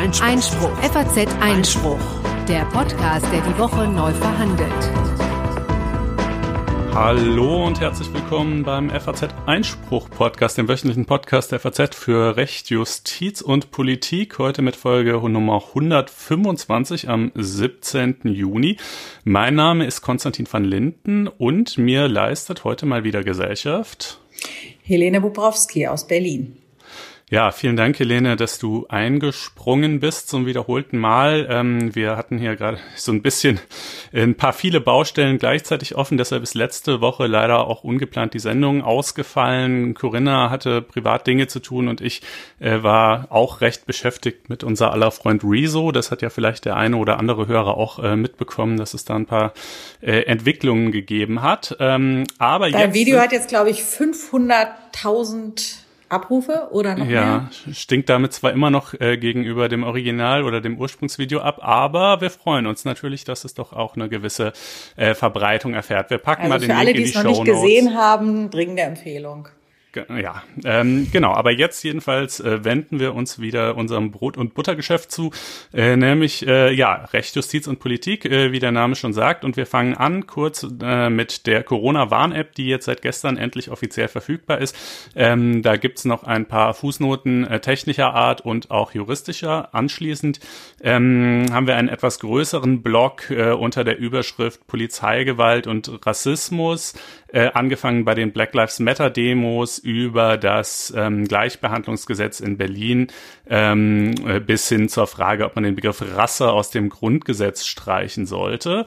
Einspruch. Einspruch. FAZ Einspruch. Der Podcast, der die Woche neu verhandelt. Hallo und herzlich willkommen beim FAZ Einspruch Podcast, dem wöchentlichen Podcast der FAZ für Recht, Justiz und Politik. Heute mit Folge Nummer 125 am 17. Juni. Mein Name ist Konstantin van Linden und mir leistet heute mal wieder Gesellschaft Helene Bubrowski aus Berlin. Ja, vielen Dank, Helene, dass du eingesprungen bist zum wiederholten Mal. Ähm, wir hatten hier gerade so ein bisschen ein paar viele Baustellen gleichzeitig offen, deshalb ist letzte Woche leider auch ungeplant die Sendung ausgefallen. Corinna hatte privat Dinge zu tun und ich äh, war auch recht beschäftigt mit unser aller Freund Rezo. Das hat ja vielleicht der eine oder andere Hörer auch äh, mitbekommen, dass es da ein paar äh, Entwicklungen gegeben hat. Ähm, aber Dein jetzt, Video hat jetzt, glaube ich, 500.000 Abrufe oder noch ja, mehr? stinkt damit zwar immer noch äh, gegenüber dem Original oder dem Ursprungsvideo ab, aber wir freuen uns natürlich, dass es doch auch eine gewisse äh, Verbreitung erfährt. Wir packen also mal den für alle, Link in die die es noch nicht gesehen haben, dringende Empfehlung. Ja, ähm, genau. Aber jetzt jedenfalls äh, wenden wir uns wieder unserem Brot- und Buttergeschäft zu, äh, nämlich äh, ja Recht, Justiz und Politik, äh, wie der Name schon sagt. Und wir fangen an kurz äh, mit der Corona-Warn-App, die jetzt seit gestern endlich offiziell verfügbar ist. Ähm, da gibt's noch ein paar Fußnoten äh, technischer Art und auch juristischer. Anschließend ähm, haben wir einen etwas größeren Block äh, unter der Überschrift Polizeigewalt und Rassismus, äh, angefangen bei den Black Lives Matter Demos über das ähm, Gleichbehandlungsgesetz in Berlin ähm, äh, bis hin zur Frage, ob man den Begriff Rasse aus dem Grundgesetz streichen sollte.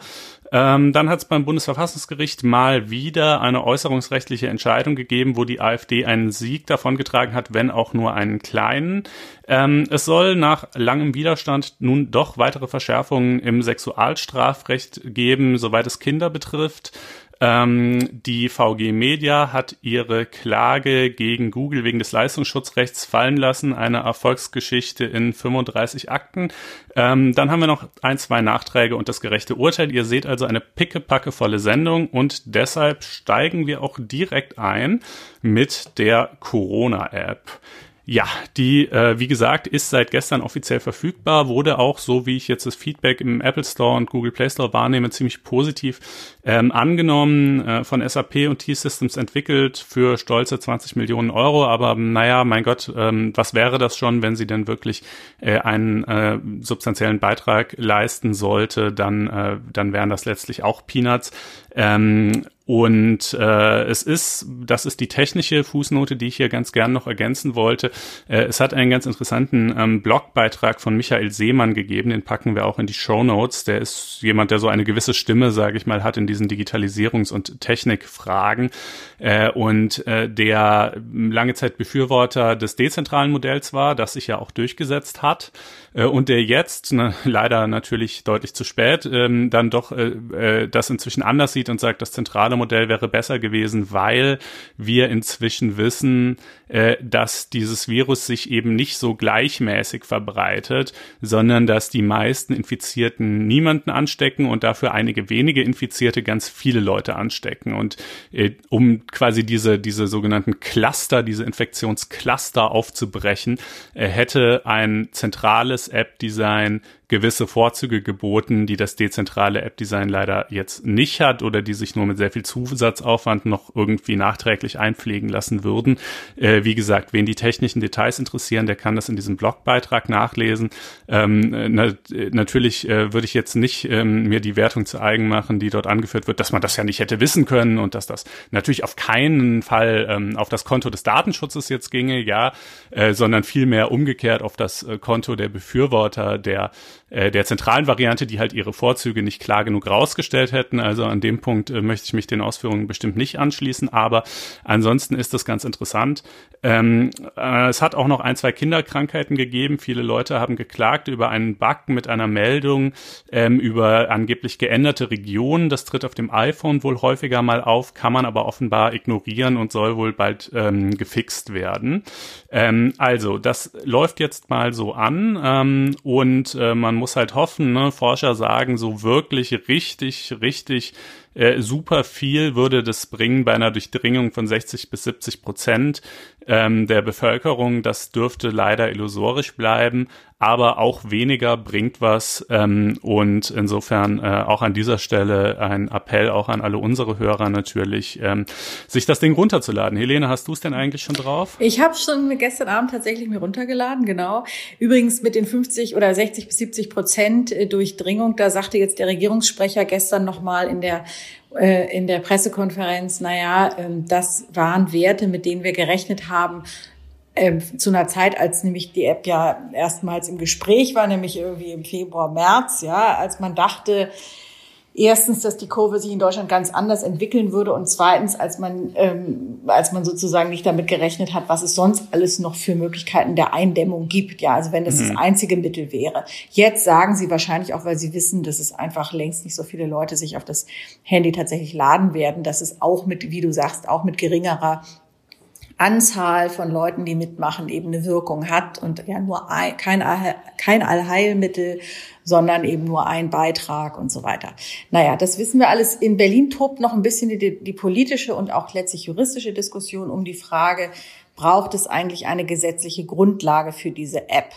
Ähm, dann hat es beim Bundesverfassungsgericht mal wieder eine äußerungsrechtliche Entscheidung gegeben, wo die AfD einen Sieg davongetragen hat, wenn auch nur einen kleinen. Ähm, es soll nach langem Widerstand nun doch weitere Verschärfungen im Sexualstrafrecht geben, soweit es Kinder betrifft. Ähm, die VG Media hat ihre Klage gegen Google wegen des Leistungsschutzrechts fallen lassen, eine Erfolgsgeschichte in 35 Akten. Ähm, dann haben wir noch ein, zwei Nachträge und das gerechte Urteil. Ihr seht also eine pickepackevolle Sendung und deshalb steigen wir auch direkt ein mit der Corona-App. Ja, die, äh, wie gesagt, ist seit gestern offiziell verfügbar, wurde auch, so wie ich jetzt das Feedback im Apple Store und Google Play Store wahrnehme, ziemlich positiv ähm, angenommen, äh, von SAP und T-Systems entwickelt für stolze 20 Millionen Euro. Aber naja, mein Gott, ähm, was wäre das schon, wenn sie denn wirklich äh, einen äh, substanziellen Beitrag leisten sollte, dann, äh, dann wären das letztlich auch Peanuts. Ähm, und äh, es ist, das ist die technische Fußnote, die ich hier ganz gern noch ergänzen wollte. Äh, es hat einen ganz interessanten ähm, Blogbeitrag von Michael Seemann gegeben, den packen wir auch in die Show Notes. Der ist jemand, der so eine gewisse Stimme, sage ich mal, hat in diesen Digitalisierungs- und Technikfragen äh, und äh, der lange Zeit Befürworter des dezentralen Modells war, das sich ja auch durchgesetzt hat äh, und der jetzt, ne, leider natürlich deutlich zu spät, ähm, dann doch äh, äh, das inzwischen anders sieht und sagt, das zentrale Modell wäre besser gewesen, weil wir inzwischen wissen, äh, dass dieses Virus sich eben nicht so gleichmäßig verbreitet, sondern dass die meisten Infizierten niemanden anstecken und dafür einige wenige Infizierte ganz viele Leute anstecken. Und äh, um quasi diese, diese sogenannten Cluster, diese Infektionscluster aufzubrechen, äh, hätte ein zentrales App-Design gewisse Vorzüge geboten, die das dezentrale App-Design leider jetzt nicht hat oder die sich nur mit sehr viel Zusatzaufwand noch irgendwie nachträglich einpflegen lassen würden. Äh, wie gesagt, wen die technischen Details interessieren, der kann das in diesem Blogbeitrag nachlesen. Ähm, na, natürlich äh, würde ich jetzt nicht ähm, mir die Wertung zu eigen machen, die dort angeführt wird, dass man das ja nicht hätte wissen können und dass das natürlich auf keinen Fall ähm, auf das Konto des Datenschutzes jetzt ginge, ja, äh, sondern vielmehr umgekehrt auf das äh, Konto der Befürworter der äh, der zentralen Variante, die halt ihre Vorzüge nicht klar genug rausgestellt hätten. Also an dem Punkt äh, möchte ich mich den Ausführungen bestimmt nicht anschließen, aber ansonsten ist das ganz interessant. Ähm, äh, es hat auch noch ein, zwei Kinderkrankheiten gegeben. Viele Leute haben geklagt über einen Bug mit einer Meldung ähm, über angeblich geänderte Regionen. Das tritt auf dem iPhone wohl häufiger mal auf, kann man aber offenbar ignorieren und soll wohl bald ähm, gefixt werden. Ähm, also, das läuft jetzt mal so an ähm, und äh, man muss halt hoffen, ne? Forscher sagen, so wirklich richtig, richtig Äh, super viel würde das bringen bei einer Durchdringung von 60 bis 70 Prozent ähm, der Bevölkerung. Das dürfte leider illusorisch bleiben, aber auch weniger bringt was. Ähm, und insofern äh, auch an dieser Stelle ein Appell auch an alle unsere Hörer natürlich, ähm, sich das Ding runterzuladen. Helene, hast du es denn eigentlich schon drauf? Ich habe schon gestern Abend tatsächlich mir runtergeladen, genau. Übrigens mit den 50 oder 60 bis 70 Prozent äh, Durchdringung, da sagte jetzt der Regierungssprecher gestern nochmal in der äh, in der Pressekonferenz, naja, ähm, das waren Werte, mit denen wir gerechnet haben, ähm, zu einer Zeit, als nämlich die App ja erstmals im Gespräch war, nämlich irgendwie im Februar, März, ja, als man dachte, erstens, dass die Kurve sich in Deutschland ganz anders entwickeln würde und zweitens, als man, ähm, als man sozusagen nicht damit gerechnet hat, was es sonst alles noch für Möglichkeiten der Eindämmung gibt. Ja, also wenn das mhm. das einzige Mittel wäre. Jetzt sagen sie wahrscheinlich auch, weil sie wissen, dass es einfach längst nicht so viele Leute sich auf das Handy tatsächlich laden werden, dass es auch mit, wie du sagst, auch mit geringerer Anzahl von Leuten, die mitmachen, eben eine Wirkung hat und ja nur ein, kein, Allheilmittel, sondern eben nur ein Beitrag und so weiter. Naja, das wissen wir alles. In Berlin tobt noch ein bisschen die, die politische und auch letztlich juristische Diskussion um die Frage, braucht es eigentlich eine gesetzliche Grundlage für diese App?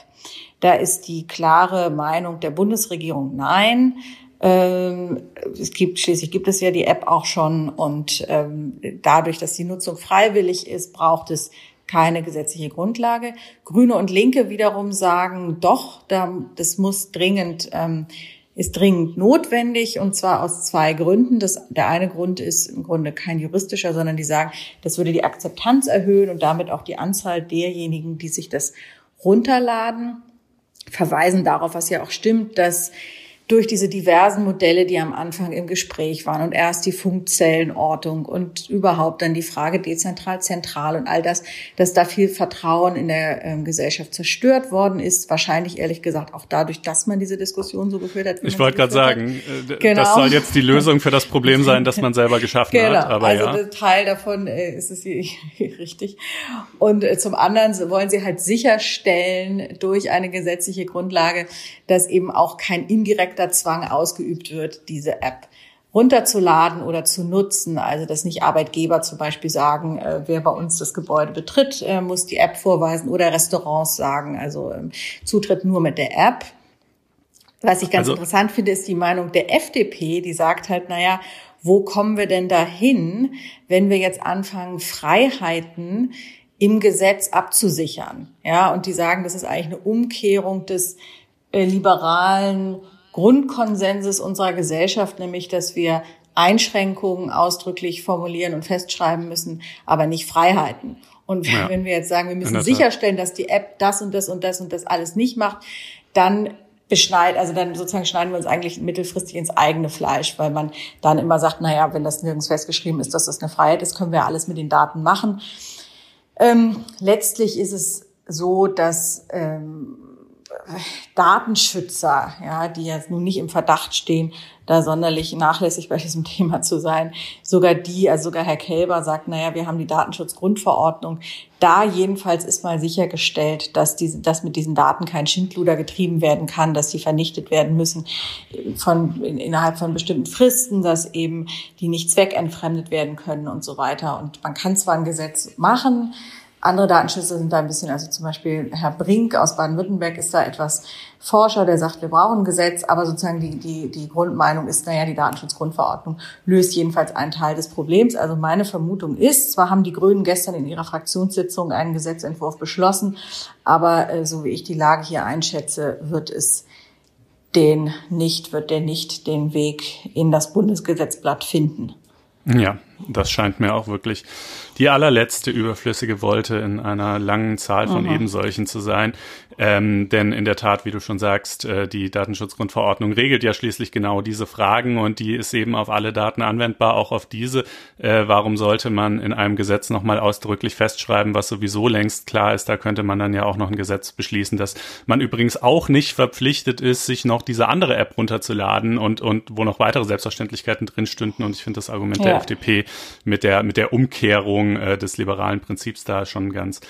Da ist die klare Meinung der Bundesregierung nein. Ähm, es gibt, schließlich gibt es ja die App auch schon und ähm, dadurch, dass die Nutzung freiwillig ist, braucht es keine gesetzliche Grundlage. Grüne und Linke wiederum sagen, doch, das muss dringend, ähm, ist dringend notwendig und zwar aus zwei Gründen. Das, der eine Grund ist im Grunde kein juristischer, sondern die sagen, das würde die Akzeptanz erhöhen und damit auch die Anzahl derjenigen, die sich das runterladen, verweisen darauf, was ja auch stimmt, dass durch diese diversen Modelle, die am Anfang im Gespräch waren und erst die Funkzellenortung und überhaupt dann die Frage dezentral, zentral und all das, dass da viel Vertrauen in der ähm, Gesellschaft zerstört worden ist. Wahrscheinlich ehrlich gesagt auch dadurch, dass man diese Diskussion so geführt hat. Ich wollte gerade sagen, äh, genau. das soll jetzt die Lösung für das Problem sein, das man selber geschaffen genau. hat. Aber also ja. Teil davon äh, ist es richtig. Und äh, zum anderen wollen sie halt sicherstellen durch eine gesetzliche Grundlage, dass eben auch kein indirekter Zwang ausgeübt wird, diese App runterzuladen oder zu nutzen. Also dass nicht Arbeitgeber zum Beispiel sagen, äh, wer bei uns das Gebäude betritt, äh, muss die App vorweisen oder Restaurants sagen, also ähm, Zutritt nur mit der App. Was ich ganz also, interessant finde, ist die Meinung der FDP, die sagt halt, naja, wo kommen wir denn dahin, wenn wir jetzt anfangen, Freiheiten im Gesetz abzusichern? Ja, und die sagen, das ist eigentlich eine Umkehrung des äh, liberalen Grundkonsenses unserer Gesellschaft, nämlich dass wir Einschränkungen ausdrücklich formulieren und festschreiben müssen, aber nicht Freiheiten. Und ja. wenn wir jetzt sagen, wir müssen sicherstellen, dass die App das und das und das und das alles nicht macht, dann beschneid, also dann sozusagen schneiden wir uns eigentlich mittelfristig ins eigene Fleisch, weil man dann immer sagt, na ja, wenn das nirgends festgeschrieben ist, dass das eine Freiheit ist, können wir alles mit den Daten machen. Ähm, letztlich ist es so, dass ähm, Datenschützer, ja, die jetzt nun nicht im Verdacht stehen, da sonderlich nachlässig bei diesem Thema zu sein, sogar die, also sogar Herr Kelber sagt, naja, wir haben die Datenschutzgrundverordnung. Da jedenfalls ist mal sichergestellt, dass diese, dass mit diesen Daten kein Schindluder getrieben werden kann, dass sie vernichtet werden müssen von, in, innerhalb von bestimmten Fristen, dass eben die nicht zweckentfremdet werden können und so weiter. Und man kann zwar ein Gesetz machen, andere Datenschützer sind da ein bisschen, also zum Beispiel Herr Brink aus Baden-Württemberg ist da etwas Forscher, der sagt, wir brauchen ein Gesetz, aber sozusagen die, die, die Grundmeinung ist, naja, die Datenschutzgrundverordnung löst jedenfalls einen Teil des Problems. Also meine Vermutung ist, zwar haben die Grünen gestern in ihrer Fraktionssitzung einen Gesetzentwurf beschlossen, aber äh, so wie ich die Lage hier einschätze, wird es den nicht, wird der nicht den Weg in das Bundesgesetzblatt finden. Ja, das scheint mir auch wirklich die allerletzte überflüssige Wolte in einer langen Zahl von mhm. eben solchen zu sein. Ähm, denn in der Tat, wie du schon sagst, äh, die Datenschutzgrundverordnung regelt ja schließlich genau diese Fragen und die ist eben auf alle Daten anwendbar, auch auf diese. Äh, warum sollte man in einem Gesetz nochmal ausdrücklich festschreiben, was sowieso längst klar ist? Da könnte man dann ja auch noch ein Gesetz beschließen, dass man übrigens auch nicht verpflichtet ist, sich noch diese andere App runterzuladen und, und wo noch weitere Selbstverständlichkeiten drin stünden. Und ich finde das Argument ja. der FDP mit der, mit der Umkehrung äh, des liberalen Prinzips da schon ganz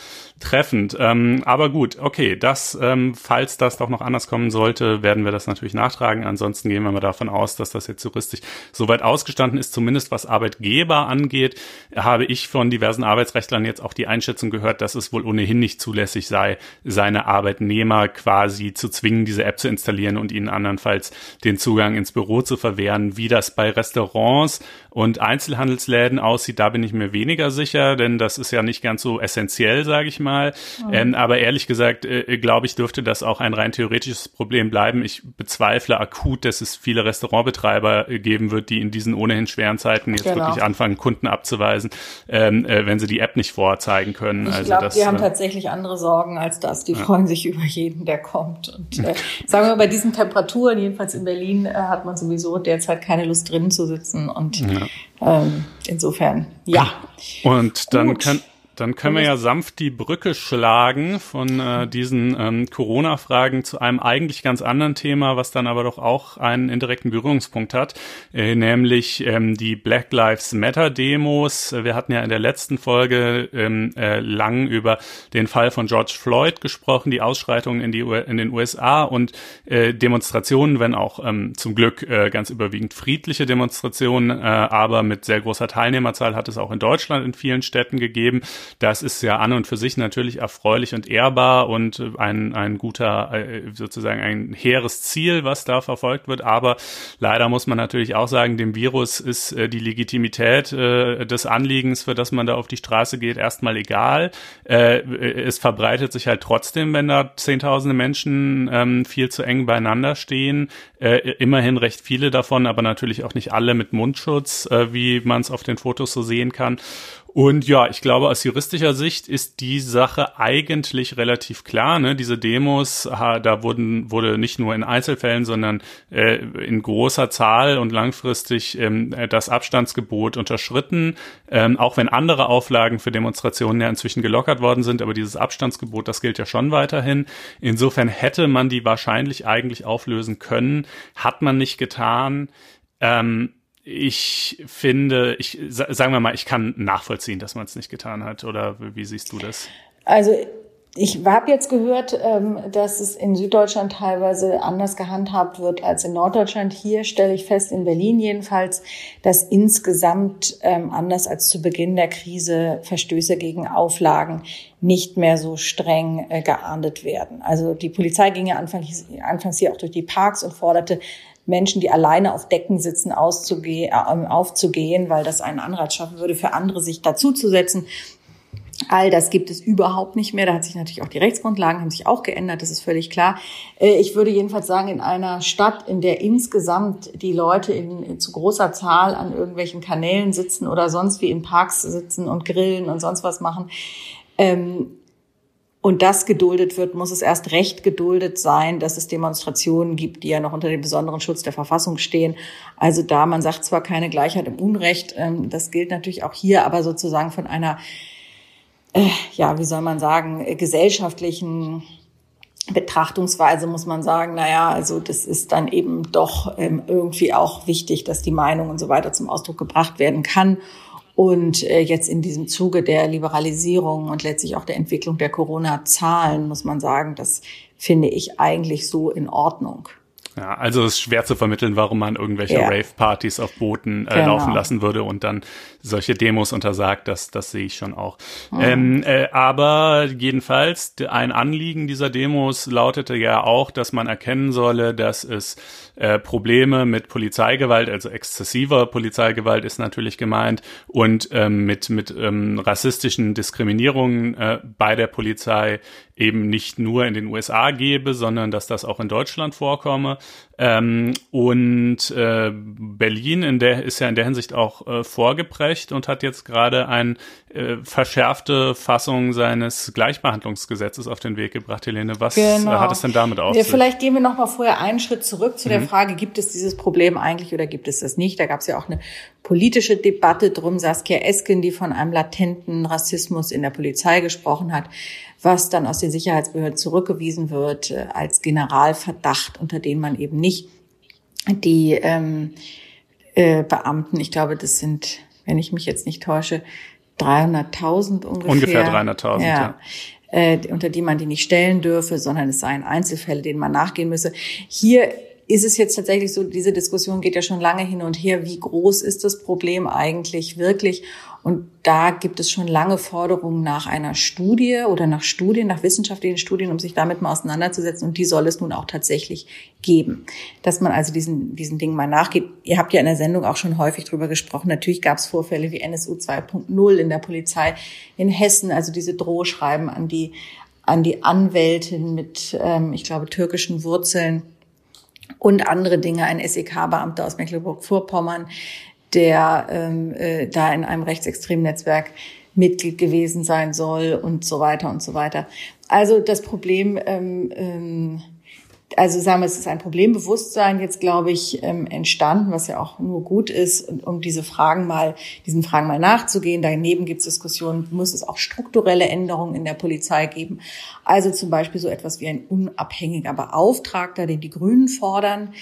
treffend. Ähm, aber gut, okay, das das, ähm, falls das doch noch anders kommen sollte, werden wir das natürlich nachtragen. Ansonsten gehen wir mal davon aus, dass das jetzt juristisch soweit ausgestanden ist, zumindest was Arbeitgeber angeht, habe ich von diversen Arbeitsrechtlern jetzt auch die Einschätzung gehört, dass es wohl ohnehin nicht zulässig sei, seine Arbeitnehmer quasi zu zwingen, diese App zu installieren und ihnen andernfalls den Zugang ins Büro zu verwehren. Wie das bei Restaurants und Einzelhandelsläden aussieht, da bin ich mir weniger sicher, denn das ist ja nicht ganz so essentiell, sage ich mal. Mhm. Ähm, aber ehrlich gesagt, äh, glaube ich, dürfte das auch ein rein theoretisches Problem bleiben. Ich bezweifle akut, dass es viele Restaurantbetreiber äh, geben wird, die in diesen ohnehin schweren Zeiten jetzt genau. wirklich anfangen, Kunden abzuweisen, ähm, äh, wenn sie die App nicht vorzeigen können. Ich also glaube, die haben äh, tatsächlich andere Sorgen als das. Die ja. freuen sich über jeden, der kommt. Und äh, sagen wir, bei diesen Temperaturen, jedenfalls in Berlin, äh, hat man sowieso derzeit keine Lust drinnen zu sitzen. Und ja. Ähm, insofern, ja. Und dann Gut. kann dann können wir ja sanft die Brücke schlagen von äh, diesen ähm, Corona-Fragen zu einem eigentlich ganz anderen Thema, was dann aber doch auch einen indirekten Berührungspunkt hat, äh, nämlich ähm, die Black Lives Matter-Demos. Wir hatten ja in der letzten Folge ähm, äh, lang über den Fall von George Floyd gesprochen, die Ausschreitungen in, die, in den USA und äh, Demonstrationen, wenn auch ähm, zum Glück äh, ganz überwiegend friedliche Demonstrationen, äh, aber mit sehr großer Teilnehmerzahl hat es auch in Deutschland in vielen Städten gegeben. Das ist ja an und für sich natürlich erfreulich und ehrbar und ein, ein guter, äh, sozusagen ein hehres Ziel, was da verfolgt wird. Aber leider muss man natürlich auch sagen, dem Virus ist äh, die Legitimität äh, des Anliegens, für das man da auf die Straße geht, erstmal egal. Es verbreitet sich halt trotzdem, wenn da zehntausende Menschen ähm, viel zu eng beieinander stehen. Immerhin recht viele davon, aber natürlich auch nicht alle mit Mundschutz, wie man es auf den Fotos so sehen kann. Und ja, ich glaube, aus juristischer Sicht ist die Sache eigentlich relativ klar. Ne? Diese Demos, da wurden, wurde nicht nur in Einzelfällen, sondern äh, in großer Zahl und langfristig ähm, das Abstandsgebot unterschritten. Ähm, auch wenn andere Auflagen für Demonstrationen ja inzwischen gelockert worden sind, aber dieses Abstandsgebot, das gilt ja schon weiterhin. Insofern hätte man die wahrscheinlich eigentlich auflösen können, hat man nicht getan. Ähm, ich finde, ich sagen wir mal, ich kann nachvollziehen, dass man es nicht getan hat. Oder wie siehst du das? Also ich habe jetzt gehört, ähm, dass es in Süddeutschland teilweise anders gehandhabt wird als in Norddeutschland. Hier stelle ich fest, in Berlin jedenfalls, dass insgesamt ähm, anders als zu Beginn der Krise Verstöße gegen Auflagen nicht mehr so streng äh, geahndet werden. Also die Polizei ging ja anfangs, anfangs hier auch durch die Parks und forderte Menschen, die alleine auf Decken sitzen, auszugehen, äh, aufzugehen, weil das einen Anreiz schaffen würde, für andere sich dazuzusetzen. All das gibt es überhaupt nicht mehr. Da hat sich natürlich auch die Rechtsgrundlagen haben sich auch geändert. Das ist völlig klar. Äh, ich würde jedenfalls sagen, in einer Stadt, in der insgesamt die Leute in, in zu großer Zahl an irgendwelchen Kanälen sitzen oder sonst wie in Parks sitzen und grillen und sonst was machen, ähm, und das geduldet wird, muss es erst recht geduldet sein, dass es Demonstrationen gibt, die ja noch unter dem besonderen Schutz der Verfassung stehen. Also da, man sagt zwar keine Gleichheit im Unrecht, ähm, das gilt natürlich auch hier, aber sozusagen von einer, äh, ja, wie soll man sagen, gesellschaftlichen Betrachtungsweise muss man sagen, naja, also das ist dann eben doch ähm, irgendwie auch wichtig, dass die Meinung und so weiter zum Ausdruck gebracht werden kann. Und äh, jetzt in diesem Zuge der Liberalisierung und letztlich auch der Entwicklung der Corona-Zahlen muss man sagen, das finde ich eigentlich so in Ordnung. Ja, also es ist schwer zu vermitteln, warum man irgendwelche ja. Rave-Partys auf Booten äh, genau. laufen lassen würde und dann solche Demos untersagt, das, das sehe ich schon auch. Mhm. Ähm, äh, aber jedenfalls, ein Anliegen dieser Demos lautete ja auch, dass man erkennen solle, dass es äh, Probleme mit Polizeigewalt, also exzessiver Polizeigewalt ist natürlich gemeint, und ähm, mit, mit ähm, rassistischen Diskriminierungen äh, bei der Polizei eben nicht nur in den USA gebe, sondern dass das auch in Deutschland vorkomme. Ähm, und äh, Berlin in der ist ja in der Hinsicht auch äh, vorgeprägt und hat jetzt gerade eine äh, verschärfte Fassung seines Gleichbehandlungsgesetzes auf den Weg gebracht. Helene, was genau. hat es denn damit auf sich? Vielleicht gehen wir noch mal vorher einen Schritt zurück zu der mhm. Frage, gibt es dieses Problem eigentlich oder gibt es das nicht? Da gab es ja auch eine politische Debatte drum. Saskia Esken, die von einem latenten Rassismus in der Polizei gesprochen hat, was dann aus den Sicherheitsbehörden zurückgewiesen wird äh, als Generalverdacht, unter den man eben nicht die ähm, äh, Beamten, ich glaube, das sind, wenn ich mich jetzt nicht täusche, 300.000 ungefähr. Ungefähr 300.000, ja. ja. äh, unter die man die nicht stellen dürfe, sondern es seien Einzelfälle, denen man nachgehen müsse. Hier ist es jetzt tatsächlich so, diese Diskussion geht ja schon lange hin und her, wie groß ist das Problem eigentlich wirklich? Und da gibt es schon lange Forderungen nach einer Studie oder nach Studien, nach wissenschaftlichen Studien, um sich damit mal auseinanderzusetzen. Und die soll es nun auch tatsächlich geben. Dass man also diesen, diesen Dingen mal nachgeht. Ihr habt ja in der Sendung auch schon häufig drüber gesprochen. Natürlich gab es Vorfälle wie NSU 2.0 in der Polizei in Hessen, also diese Drohschreiben an die, an die Anwältin mit, ähm, ich glaube, türkischen Wurzeln und andere Dinge. Ein SEK-Beamter aus Mecklenburg-Vorpommern, der ähm, äh, da in einem rechtsextremen Netzwerk Mitglied gewesen sein soll und so weiter und so weiter. Also das Problem, ähm, ähm, also sagen wir, es ist ein Problembewusstsein jetzt, glaube ich, ähm, entstanden, was ja auch nur gut ist, um diese Fragen mal, diesen Fragen mal nachzugehen. Daneben gibt es Diskussionen, muss es auch strukturelle Änderungen in der Polizei geben. Also zum Beispiel so etwas wie ein unabhängiger Beauftragter, den die Grünen fordern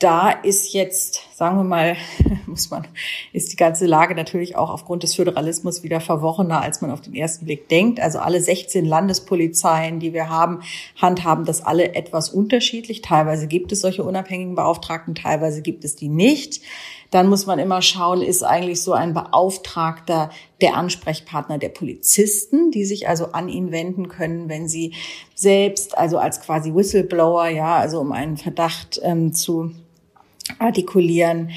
da ist jetzt, sagen wir mal, muss man, ist die ganze Lage natürlich auch aufgrund des Föderalismus wieder verworrener, als man auf den ersten Blick denkt. Also alle 16 Landespolizeien, die wir haben, handhaben das alle etwas unterschiedlich. Teilweise gibt es solche unabhängigen Beauftragten, teilweise gibt es die nicht. Dann muss man immer schauen, ist eigentlich so ein Beauftragter der Ansprechpartner der Polizisten, die sich also an ihn wenden können, wenn sie selbst, also als quasi Whistleblower, ja, also um einen Verdacht ähm, zu artikulieren,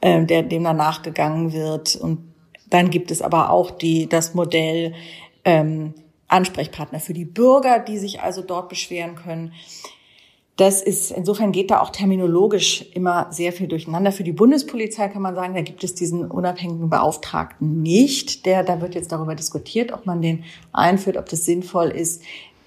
äh, der dem dann nachgegangen wird. Und dann gibt es aber auch die, das Modell ähm, Ansprechpartner für die Bürger, die sich also dort beschweren können. Das ist, insofern geht da auch terminologisch immer sehr viel durcheinander. Für die Bundespolizei kann man sagen, da gibt es diesen unabhängigen Beauftragten nicht. Der, da wird jetzt darüber diskutiert, ob man den einführt, ob das sinnvoll ist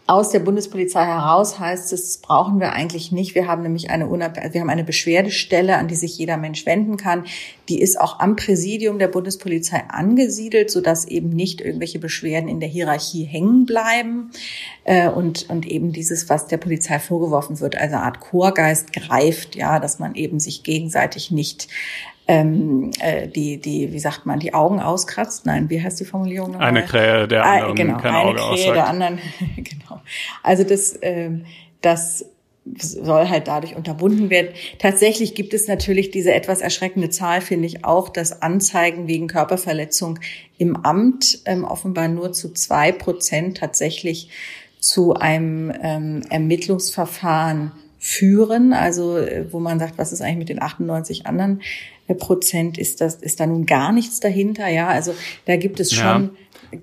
aus der Bundespolizei heraus heißt es, das brauchen wir eigentlich nicht. Wir haben nämlich eine, wir haben eine Beschwerdestelle, an die sich jeder Mensch wenden kann. Die ist auch am Präsidium der Bundespolizei angesiedelt, sodass eben nicht irgendwelche Beschwerden in der Hierarchie hängen bleiben. Äh, und, und eben dieses, was der Polizei vorgeworfen wird, also eine Art Chorgeist greift, ja, dass man eben sich gegenseitig nicht ähm, äh, die, die, wie sagt man, die Augen auskratzt. Nein, wie heißt die Formulierung? Nochmal? Eine Krähe der ah, anderen, ah, genau, kein eine Auge Krähe aussagt. der anderen, genau. Also das, ähm, das soll halt dadurch unterbunden werden. Tatsächlich gibt es natürlich diese etwas erschreckende Zahl, finde ich auch, dass Anzeigen wegen Körperverletzung im Amt ähm, offenbar nur zu zwei Prozent tatsächlich zu einem ähm, Ermittlungsverfahren führen. Also äh, wo man sagt, was ist eigentlich mit den 98 anderen Prozent ist das, ist da nun gar nichts dahinter. Ja, also da gibt es schon ja.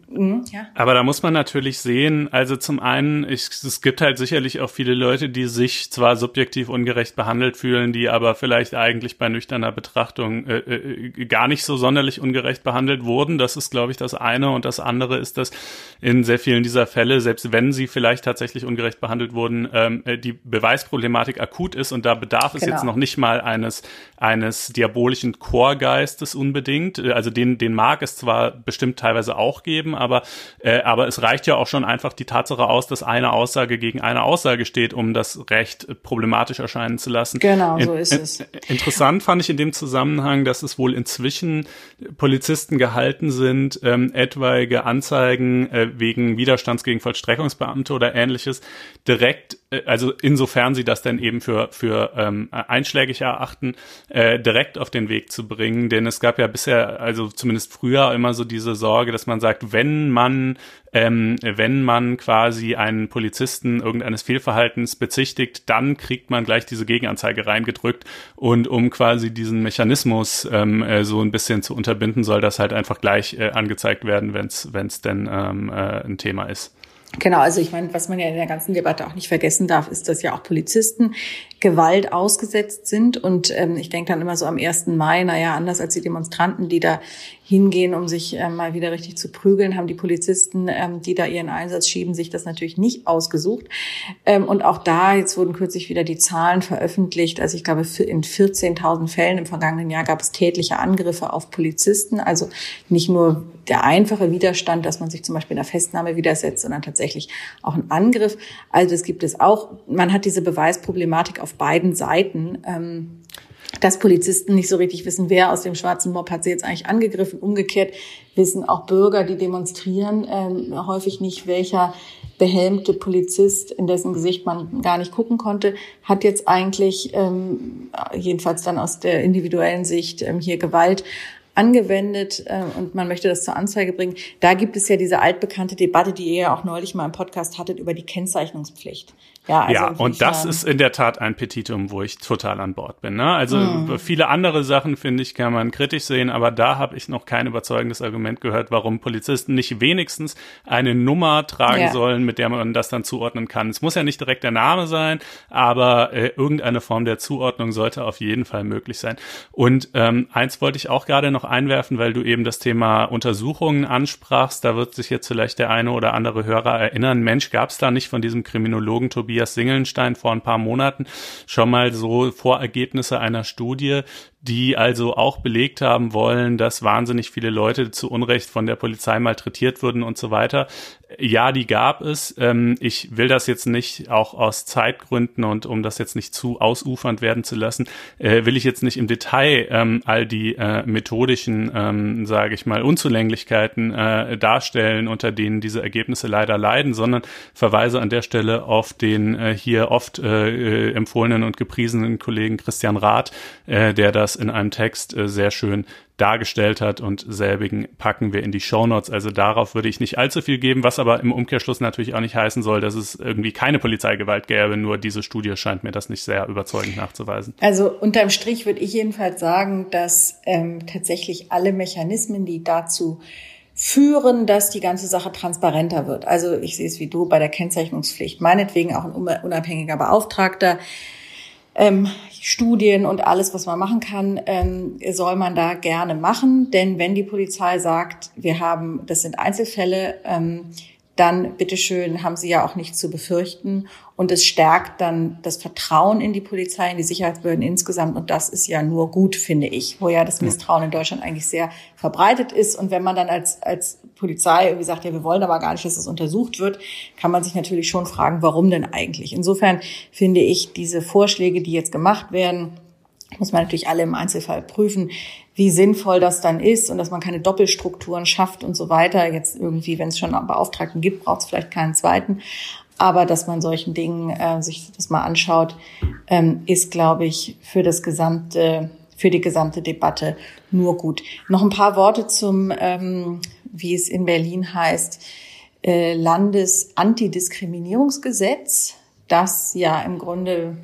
Mhm, ja. Aber da muss man natürlich sehen, also zum einen, ich, es gibt halt sicherlich auch viele Leute, die sich zwar subjektiv ungerecht behandelt fühlen, die aber vielleicht eigentlich bei nüchterner Betrachtung äh, äh, gar nicht so sonderlich ungerecht behandelt wurden. Das ist, glaube ich, das eine. Und das andere ist, dass in sehr vielen dieser Fälle, selbst wenn sie vielleicht tatsächlich ungerecht behandelt wurden, ähm, äh, die Beweisproblematik akut ist und da bedarf es genau. jetzt noch nicht mal eines, eines diabolischen Chorgeistes unbedingt. Also den, den mag es zwar bestimmt teilweise auch geben, geben, aber, äh, aber es reicht ja auch schon einfach die Tatsache aus, dass eine Aussage gegen eine Aussage steht, um das Recht problematisch erscheinen zu lassen. Genau, so ist in, es. Interessant fand ich in dem Zusammenhang, dass es wohl inzwischen Polizisten gehalten sind, ähm, etwaige Anzeigen äh, wegen Widerstands gegen Vollstreckungsbeamte oder ähnliches direkt, also insofern sie das denn eben für, für ähm, einschlägig erachten, äh, direkt auf den Weg zu bringen. Denn es gab ja bisher, also zumindest früher immer so diese Sorge, dass man sagt, wenn man, ähm, wenn man quasi einen Polizisten irgendeines Fehlverhaltens bezichtigt, dann kriegt man gleich diese Gegenanzeige reingedrückt. Und um quasi diesen Mechanismus ähm, äh, so ein bisschen zu unterbinden, soll das halt einfach gleich äh, angezeigt werden, wenn es denn ähm, äh, ein Thema ist. Genau, also ich meine, was man ja in der ganzen Debatte auch nicht vergessen darf, ist, dass ja auch Polizisten Gewalt ausgesetzt sind. Und ähm, ich denke dann immer so am 1. Mai, naja, anders als die Demonstranten, die da hingehen, um sich ähm, mal wieder richtig zu prügeln, haben die Polizisten, ähm, die da ihren Einsatz schieben, sich das natürlich nicht ausgesucht. Ähm, und auch da, jetzt wurden kürzlich wieder die Zahlen veröffentlicht. Also ich glaube, in 14.000 Fällen im vergangenen Jahr gab es tätliche Angriffe auf Polizisten. Also nicht nur der einfache Widerstand, dass man sich zum Beispiel in der Festnahme widersetzt, sondern tatsächlich auch ein Angriff. Also das gibt es auch. Man hat diese Beweisproblematik auf beiden Seiten. Ähm, dass Polizisten nicht so richtig wissen, wer aus dem schwarzen Mob hat sie jetzt eigentlich angegriffen. Umgekehrt wissen auch Bürger, die demonstrieren, ähm, häufig nicht, welcher behelmte Polizist, in dessen Gesicht man gar nicht gucken konnte, hat jetzt eigentlich, ähm, jedenfalls dann aus der individuellen Sicht, ähm, hier Gewalt angewendet äh, und man möchte das zur Anzeige bringen. Da gibt es ja diese altbekannte Debatte, die ihr ja auch neulich mal im Podcast hattet, über die Kennzeichnungspflicht. Ja, also ja und das ist in der Tat ein Petitum, wo ich total an Bord bin. Ne? Also mhm. viele andere Sachen, finde ich, kann man kritisch sehen, aber da habe ich noch kein überzeugendes Argument gehört, warum Polizisten nicht wenigstens eine Nummer tragen ja. sollen, mit der man das dann zuordnen kann. Es muss ja nicht direkt der Name sein, aber äh, irgendeine Form der Zuordnung sollte auf jeden Fall möglich sein. Und ähm, eins wollte ich auch gerade noch einwerfen, weil du eben das Thema Untersuchungen ansprachst. Da wird sich jetzt vielleicht der eine oder andere Hörer erinnern, Mensch, gab es da nicht von diesem Kriminologen Tobias Tobias Singelnstein vor ein paar Monaten schon mal so Vorergebnisse einer Studie, die also auch belegt haben wollen, dass wahnsinnig viele Leute zu Unrecht von der Polizei malträtiert wurden und so weiter. Ja, die gab es. Ähm, ich will das jetzt nicht auch aus Zeitgründen und um das jetzt nicht zu ausufernd werden zu lassen, äh, will ich jetzt nicht im Detail ähm, all die äh, methodischen, ähm, sage ich mal, Unzulänglichkeiten äh, darstellen, unter denen diese Ergebnisse leider leiden, sondern verweise an der Stelle auf den hier oft empfohlenen und gepriesenen Kollegen Christian Rath, der das in einem Text äh, sehr schön dargestellt hat und selbigen packen wir in die Shownotes. Also darauf würde ich nicht allzu viel geben, was aber im Umkehrschluss natürlich auch nicht heißen soll, dass es irgendwie keine Polizeigewalt gäbe. Nur diese Studie scheint mir das nicht sehr überzeugend nachzuweisen. Also unterm Strich würde ich jedenfalls sagen, dass ähm, tatsächlich alle Mechanismen, die dazu führen, dass die ganze Sache transparenter wird. Also ich sehe es wie du bei der Kennzeichnungspflicht. Meinetwegen auch ein unabhängiger Beauftragter ähm, Studien und alles, was man machen kann, ähm, soll man da gerne machen. Denn wenn die Polizei sagt, wir haben, das sind Einzelfälle, ähm, dann bitteschön haben sie ja auch nichts zu befürchten. Und es stärkt dann das Vertrauen in die Polizei, in die Sicherheitsbehörden insgesamt. Und das ist ja nur gut, finde ich, wo ja das Misstrauen in Deutschland eigentlich sehr verbreitet ist. Und wenn man dann als, als Polizei irgendwie sagt, ja, wir wollen aber gar nicht, dass das untersucht wird, kann man sich natürlich schon fragen, warum denn eigentlich? Insofern finde ich diese Vorschläge, die jetzt gemacht werden, muss man natürlich alle im Einzelfall prüfen, wie sinnvoll das dann ist und dass man keine Doppelstrukturen schafft und so weiter. Jetzt irgendwie, wenn es schon Beauftragten gibt, braucht es vielleicht keinen zweiten. Aber dass man solchen Dingen äh, sich das mal anschaut, ähm, ist, glaube ich, für das gesamte, für die gesamte Debatte nur gut. Noch ein paar Worte zum, ähm, wie es in Berlin heißt, äh, Landesantidiskriminierungsgesetz, das ja im Grunde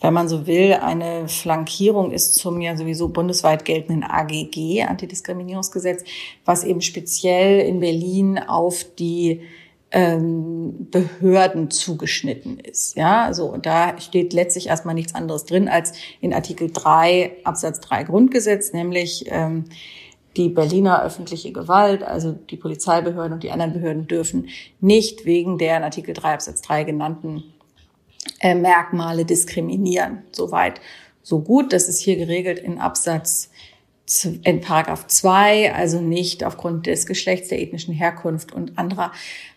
wenn man so will, eine Flankierung ist zum ja sowieso bundesweit geltenden AGG, Antidiskriminierungsgesetz, was eben speziell in Berlin auf die ähm, Behörden zugeschnitten ist. Ja, also und da steht letztlich erstmal nichts anderes drin als in Artikel 3 Absatz 3 Grundgesetz, nämlich ähm, die Berliner öffentliche Gewalt, also die Polizeibehörden und die anderen Behörden dürfen nicht wegen der in Artikel 3 Absatz 3 genannten äh, Merkmale diskriminieren. Soweit, so gut. Das ist hier geregelt in Absatz in Paragraph 2, also nicht aufgrund des Geschlechts, der ethnischen Herkunft und anderer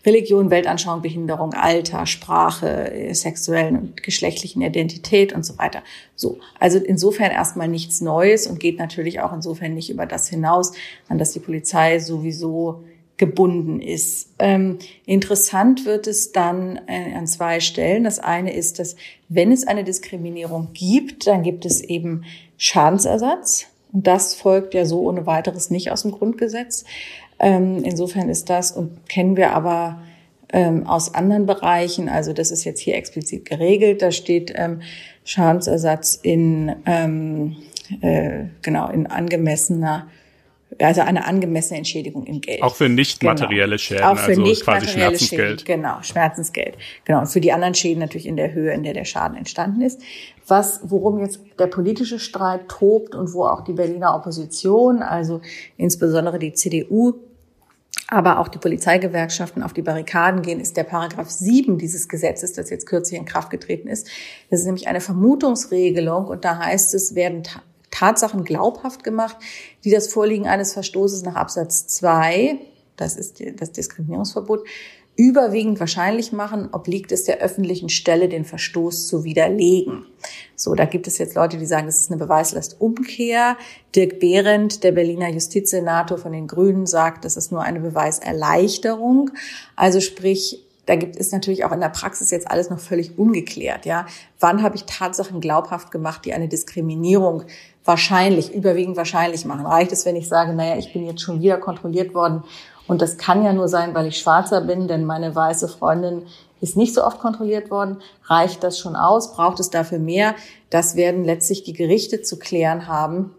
Religion, Weltanschauung, Behinderung, Alter, Sprache, äh, sexuellen und geschlechtlichen Identität und so weiter. So. Also insofern erstmal nichts Neues und geht natürlich auch insofern nicht über das hinaus, an das die Polizei sowieso gebunden ist. Ähm, interessant wird es dann äh, an zwei Stellen. Das eine ist, dass wenn es eine Diskriminierung gibt, dann gibt es eben Schadensersatz. Und das folgt ja so ohne weiteres nicht aus dem Grundgesetz. Ähm, insofern ist das und kennen wir aber ähm, aus anderen Bereichen. Also das ist jetzt hier explizit geregelt. Da steht ähm, Schadensersatz in ähm, äh, genau in angemessener also eine angemessene Entschädigung im Geld. Auch für nicht genau. materielle Schäden, Auch für also nicht quasi Schmerzensgeld. Schäden, genau, Schmerzensgeld. Genau. Und für die anderen Schäden natürlich in der Höhe, in der der Schaden entstanden ist. Was, worum jetzt der politische Streit tobt und wo auch die Berliner Opposition, also insbesondere die CDU, aber auch die Polizeigewerkschaften auf die Barrikaden gehen, ist der Paragraph 7 dieses Gesetzes, das jetzt kürzlich in Kraft getreten ist. Das ist nämlich eine Vermutungsregelung und da heißt es, werden Tatsachen glaubhaft gemacht, die das Vorliegen eines Verstoßes nach Absatz 2, das ist das Diskriminierungsverbot, überwiegend wahrscheinlich machen, obliegt es der öffentlichen Stelle, den Verstoß zu widerlegen. So, da gibt es jetzt Leute, die sagen, das ist eine Beweislastumkehr. Dirk Behrendt, der Berliner Justizsenator von den Grünen, sagt, das ist nur eine Beweiserleichterung. Also sprich, da gibt es natürlich auch in der Praxis jetzt alles noch völlig ungeklärt. Ja, wann habe ich Tatsachen glaubhaft gemacht, die eine Diskriminierung wahrscheinlich, überwiegend wahrscheinlich machen? Reicht es, wenn ich sage, naja, ich bin jetzt schon wieder kontrolliert worden und das kann ja nur sein, weil ich Schwarzer bin, denn meine weiße Freundin ist nicht so oft kontrolliert worden. Reicht das schon aus? Braucht es dafür mehr? Das werden letztlich die Gerichte zu klären haben.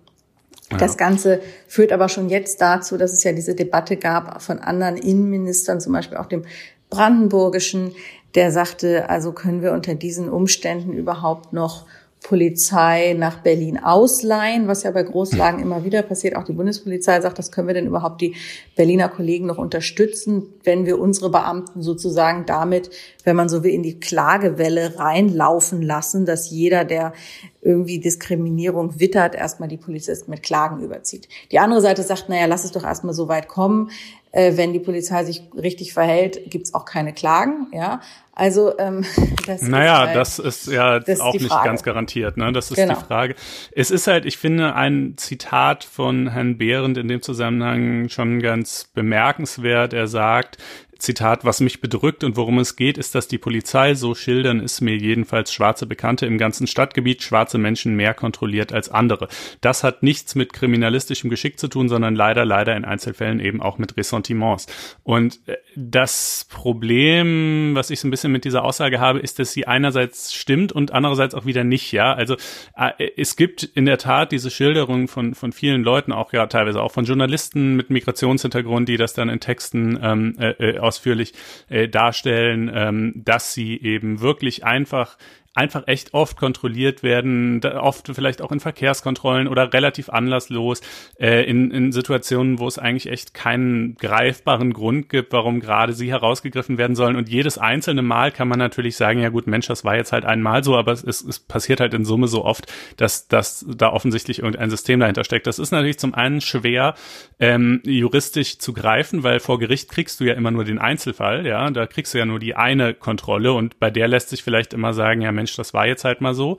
Ja. Das Ganze führt aber schon jetzt dazu, dass es ja diese Debatte gab von anderen Innenministern, zum Beispiel auch dem brandenburgischen, der sagte, also können wir unter diesen Umständen überhaupt noch Polizei nach Berlin ausleihen, was ja bei Großlagen immer wieder passiert. Auch die Bundespolizei sagt, das können wir denn überhaupt die Berliner Kollegen noch unterstützen, wenn wir unsere Beamten sozusagen damit, wenn man so will, in die Klagewelle reinlaufen lassen, dass jeder, der irgendwie Diskriminierung wittert, erstmal die Polizisten mit Klagen überzieht. Die andere Seite sagt, naja, lass es doch erstmal so weit kommen. Äh, wenn die Polizei sich richtig verhält, gibt's auch keine Klagen. Ja, also ähm, das naja, ist halt, das ist ja das auch ist nicht ganz garantiert. Ne? Das ist genau. die Frage. Es ist halt, ich finde, ein Zitat von Herrn Behrendt in dem Zusammenhang schon ganz bemerkenswert. Er sagt, Zitat, was mich bedrückt und worum es geht, ist, dass die Polizei, so schildern es mir jedenfalls schwarze Bekannte im ganzen Stadtgebiet, schwarze Menschen mehr kontrolliert als andere. Das hat nichts mit kriminalistischem Geschick zu tun, sondern leider, leider in Einzelfällen eben auch mit Ressentiments. Und äh, das Problem, was ich so ein bisschen mit dieser Aussage habe, ist, dass sie einerseits stimmt und andererseits auch wieder nicht, ja. Also äh, es gibt in der Tat diese Schilderungen von, von vielen Leuten, auch ja teilweise auch von Journalisten mit Migrationshintergrund, die das dann in Texten ähm, äh, äh ausführlich äh, darstellen, ähm, dass sie eben wirklich einfach einfach echt oft kontrolliert werden, oft vielleicht auch in Verkehrskontrollen oder relativ anlasslos, äh, in, in Situationen, wo es eigentlich echt keinen greifbaren Grund gibt, warum gerade sie herausgegriffen werden sollen. Und jedes einzelne Mal kann man natürlich sagen, ja gut, Mensch, das war jetzt halt einmal so, aber es, es passiert halt in Summe so oft, dass, dass da offensichtlich irgendein System dahinter steckt. Das ist natürlich zum einen schwer, ähm, juristisch zu greifen, weil vor Gericht kriegst du ja immer nur den Einzelfall, ja, da kriegst du ja nur die eine Kontrolle und bei der lässt sich vielleicht immer sagen, ja Mensch, das war jetzt halt mal so.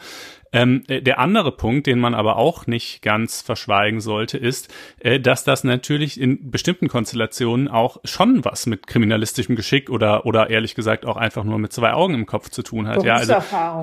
Ähm, äh, der andere Punkt, den man aber auch nicht ganz verschweigen sollte, ist, äh, dass das natürlich in bestimmten Konstellationen auch schon was mit kriminalistischem Geschick oder oder ehrlich gesagt auch einfach nur mit zwei Augen im Kopf zu tun hat. Ja, also,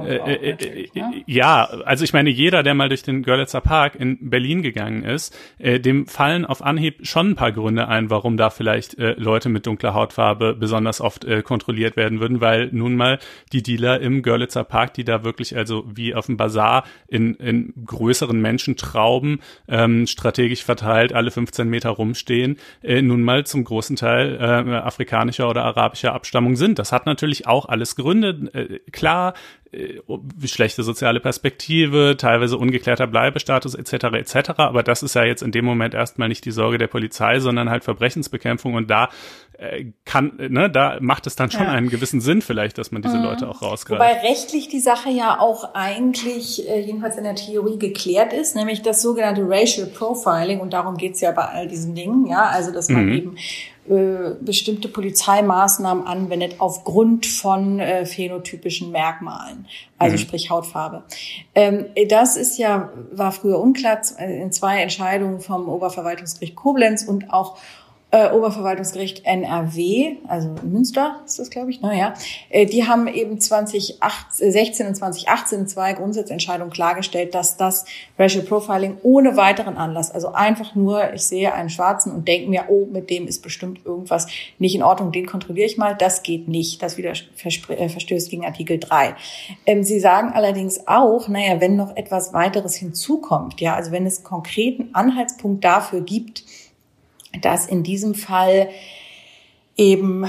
äh, äh, äh, ne? ja, also ich meine, jeder, der mal durch den Görlitzer Park in Berlin gegangen ist, äh, dem fallen auf Anhieb schon ein paar Gründe ein, warum da vielleicht äh, Leute mit dunkler Hautfarbe besonders oft äh, kontrolliert werden würden, weil nun mal die Dealer im Görlitzer Park, die da wirklich also wie auf dem Basar Basar in, in größeren Menschentrauben ähm, strategisch verteilt alle 15 Meter rumstehen, äh, nun mal zum großen Teil äh, afrikanischer oder arabischer Abstammung sind. Das hat natürlich auch alles Gründe. Äh, klar, äh, schlechte soziale Perspektive, teilweise ungeklärter Bleibestatus etc. etc. Aber das ist ja jetzt in dem Moment erstmal nicht die Sorge der Polizei, sondern halt Verbrechensbekämpfung und da äh, kann, ne, da macht es dann schon ja. einen gewissen Sinn vielleicht, dass man diese mhm. Leute auch rausgreift. Wobei rechtlich die Sache ja auch eigentlich äh, jedenfalls in der Theorie geklärt ist, nämlich das sogenannte Racial Profiling und darum geht's ja bei all diesen Dingen, ja, also dass man mhm. eben äh, bestimmte Polizeimaßnahmen anwendet aufgrund von äh, phänotypischen Merkmalen, also mhm. sprich Hautfarbe. Ähm, das ist ja, war früher unklar in zwei Entscheidungen vom Oberverwaltungsgericht Koblenz und auch äh, Oberverwaltungsgericht NRW, also Münster ist das, glaube ich, naja, äh, die haben eben 2016 und 2018 zwei Grundsatzentscheidungen klargestellt, dass das Racial Profiling ohne weiteren Anlass, also einfach nur, ich sehe einen Schwarzen und denke mir, oh, mit dem ist bestimmt irgendwas nicht in Ordnung, den kontrolliere ich mal, das geht nicht, das wieder äh, verstößt gegen Artikel 3. Ähm, Sie sagen allerdings auch, naja, wenn noch etwas weiteres hinzukommt, ja, also wenn es konkreten Anhaltspunkt dafür gibt, dass in diesem Fall eben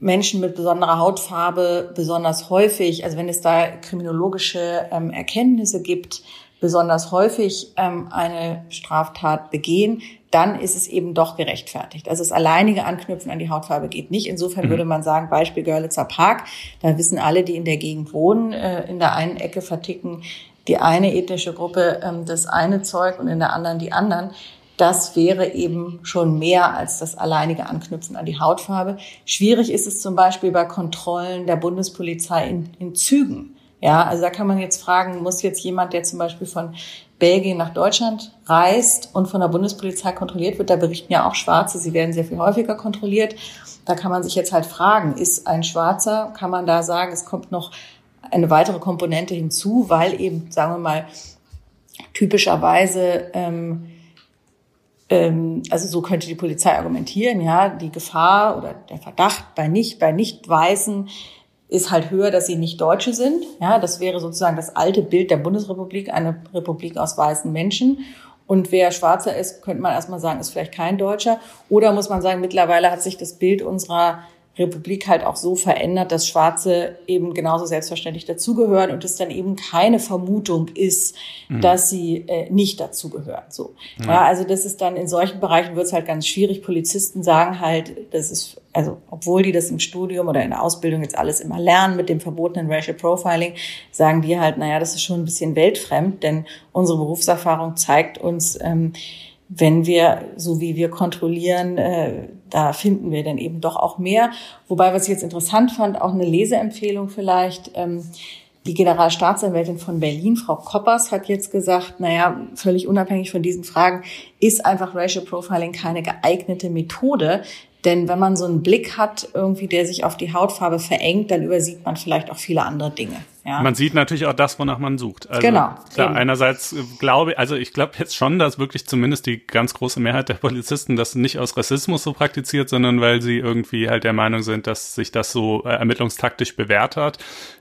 Menschen mit besonderer Hautfarbe besonders häufig, also wenn es da kriminologische ähm, Erkenntnisse gibt, besonders häufig ähm, eine Straftat begehen, dann ist es eben doch gerechtfertigt. Also das alleinige Anknüpfen an die Hautfarbe geht nicht. Insofern mhm. würde man sagen, Beispiel Görlitzer Park, da wissen alle, die in der Gegend wohnen, äh, in der einen Ecke verticken die eine ethnische Gruppe ähm, das eine Zeug und in der anderen die anderen das wäre eben schon mehr als das alleinige Anknüpfen an die Hautfarbe. Schwierig ist es zum Beispiel bei Kontrollen der Bundespolizei in, in Zügen. Ja, also da kann man jetzt fragen, muss jetzt jemand, der zum Beispiel von Belgien nach Deutschland reist und von der Bundespolizei kontrolliert wird, da berichten ja auch Schwarze, sie werden sehr viel häufiger kontrolliert. da kann man sich jetzt halt fragen, ist ein Schwarzer, kann man da sagen, es kommt noch eine weitere Komponente hinzu, weil eben, sagen wir mal, typischerweise, ähm, ähm, also so könnte die Polizei argumentieren, ja, die Gefahr oder der Verdacht bei nicht, bei Nicht-Weißen ist halt höher, dass sie nicht Deutsche sind. Ja, das wäre sozusagen das alte Bild der Bundesrepublik, eine Republik aus weißen Menschen. Und wer schwarzer ist, könnte man erstmal sagen, ist vielleicht kein Deutscher. Oder muss man sagen, mittlerweile hat sich das Bild unserer Republik halt auch so verändert, dass Schwarze eben genauso selbstverständlich dazugehören und es dann eben keine Vermutung ist, mhm. dass sie äh, nicht dazugehören. So. Ja. ja, also das ist dann in solchen Bereichen wird es halt ganz schwierig. Polizisten sagen halt, das ist also obwohl die das im Studium oder in der Ausbildung jetzt alles immer lernen mit dem verbotenen Racial Profiling, sagen die halt, naja, das ist schon ein bisschen weltfremd, denn unsere Berufserfahrung zeigt uns, ähm, wenn wir, so wie wir kontrollieren, äh, da finden wir dann eben doch auch mehr. Wobei, was ich jetzt interessant fand, auch eine Leseempfehlung vielleicht. Ähm, die Generalstaatsanwältin von Berlin, Frau Koppers, hat jetzt gesagt, naja, völlig unabhängig von diesen Fragen, ist einfach Racial Profiling keine geeignete Methode. Denn wenn man so einen Blick hat, irgendwie, der sich auf die Hautfarbe verengt, dann übersieht man vielleicht auch viele andere Dinge. Ja. Man sieht natürlich auch das, wonach man sucht. Also, genau. Klar, eben. einerseits glaube, also ich glaube jetzt schon, dass wirklich zumindest die ganz große Mehrheit der Polizisten das nicht aus Rassismus so praktiziert, sondern weil sie irgendwie halt der Meinung sind, dass sich das so äh, ermittlungstaktisch bewährt hat.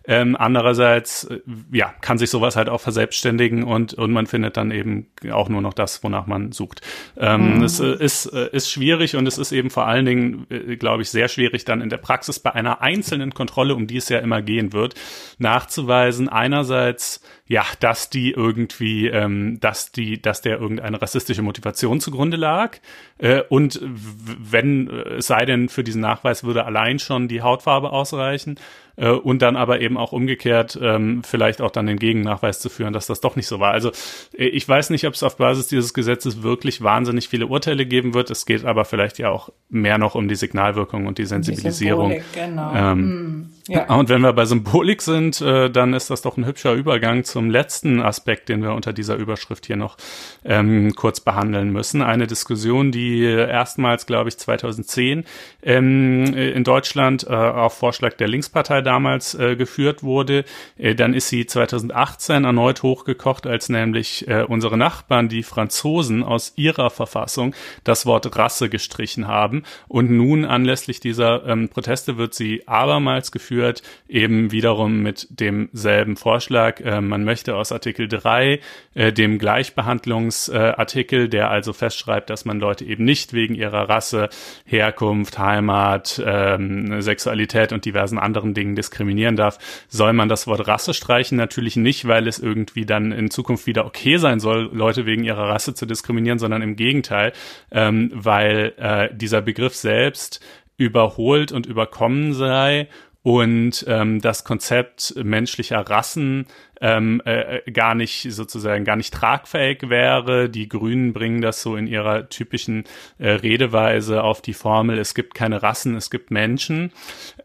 Ähm, andererseits, äh, ja, kann sich sowas halt auch verselbstständigen und, und man findet dann eben auch nur noch das, wonach man sucht. Ähm, mhm. Es äh, ist, ist schwierig und es ist eben vor allen Dingen, glaube ich, sehr schwierig dann in der Praxis bei einer einzelnen Kontrolle, um die es ja immer gehen wird, nachzudenken nachzuweisen, einerseits, ja, dass die irgendwie, ähm, dass die, dass der irgendeine rassistische Motivation zugrunde lag. Äh, und wenn, äh, es sei denn, für diesen Nachweis würde allein schon die Hautfarbe ausreichen äh, und dann aber eben auch umgekehrt ähm, vielleicht auch dann den Gegennachweis zu führen, dass das doch nicht so war. Also äh, ich weiß nicht, ob es auf Basis dieses Gesetzes wirklich wahnsinnig viele Urteile geben wird. Es geht aber vielleicht ja auch mehr noch um die Signalwirkung und die Sensibilisierung. Die Symbolik, genau. Ähm, hm, ja. Und wenn wir bei Symbolik sind, äh, dann ist das doch ein hübscher Übergang zum letzten Aspekt, den wir unter dieser Überschrift hier noch ähm, kurz behandeln müssen. Eine Diskussion, die erstmals, glaube ich, 2010 ähm, in Deutschland äh, auf Vorschlag der Linkspartei damals äh, geführt wurde. Äh, dann ist sie 2018 erneut hochgekocht, als nämlich äh, unsere Nachbarn, die Franzosen, aus ihrer Verfassung das Wort Rasse gestrichen haben. Und nun anlässlich dieser ähm, Proteste wird sie abermals geführt, eben wiederum mit demselben Vorschlag. Äh, man möchte aus Artikel 3, äh, dem Gleichbehandlungsartikel, der also festschreibt, dass man Leute eben nicht wegen ihrer Rasse, Herkunft, Heimat, ähm, Sexualität und diversen anderen Dingen diskriminieren darf, soll man das Wort Rasse streichen? Natürlich nicht, weil es irgendwie dann in Zukunft wieder okay sein soll, Leute wegen ihrer Rasse zu diskriminieren, sondern im Gegenteil, ähm, weil äh, dieser Begriff selbst überholt und überkommen sei und ähm, das Konzept menschlicher Rassen ähm, äh, gar nicht sozusagen gar nicht tragfähig wäre. Die Grünen bringen das so in ihrer typischen äh, Redeweise auf die Formel: Es gibt keine Rassen, es gibt Menschen.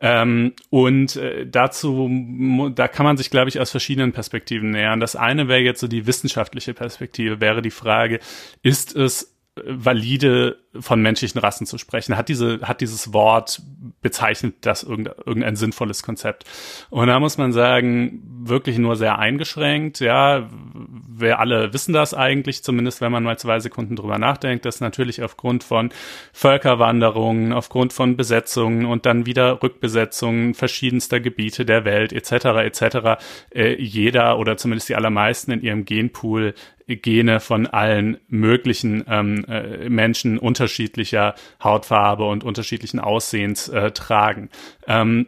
Ähm, und äh, dazu, da kann man sich, glaube ich, aus verschiedenen Perspektiven nähern. Das eine wäre jetzt so die wissenschaftliche Perspektive, wäre die Frage: Ist es valide von menschlichen Rassen zu sprechen. Hat diese, hat dieses Wort bezeichnet das irgendein, sinnvolles Konzept? Und da muss man sagen, wirklich nur sehr eingeschränkt. Ja, wir alle wissen das eigentlich, zumindest wenn man mal zwei Sekunden drüber nachdenkt, dass natürlich aufgrund von Völkerwanderungen, aufgrund von Besetzungen und dann wieder Rückbesetzungen verschiedenster Gebiete der Welt etc. etc. Äh, jeder oder zumindest die allermeisten in ihrem Genpool Gene von allen möglichen ähm, äh, Menschen unterschiedlicher Hautfarbe und unterschiedlichen Aussehens äh, tragen. Ähm,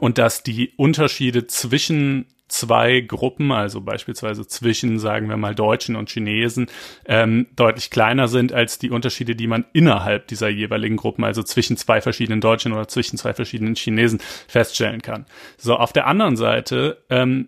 und dass die Unterschiede zwischen zwei Gruppen, also beispielsweise zwischen, sagen wir mal, Deutschen und Chinesen, ähm, deutlich kleiner sind als die Unterschiede, die man innerhalb dieser jeweiligen Gruppen, also zwischen zwei verschiedenen Deutschen oder zwischen zwei verschiedenen Chinesen feststellen kann. So, auf der anderen Seite ähm,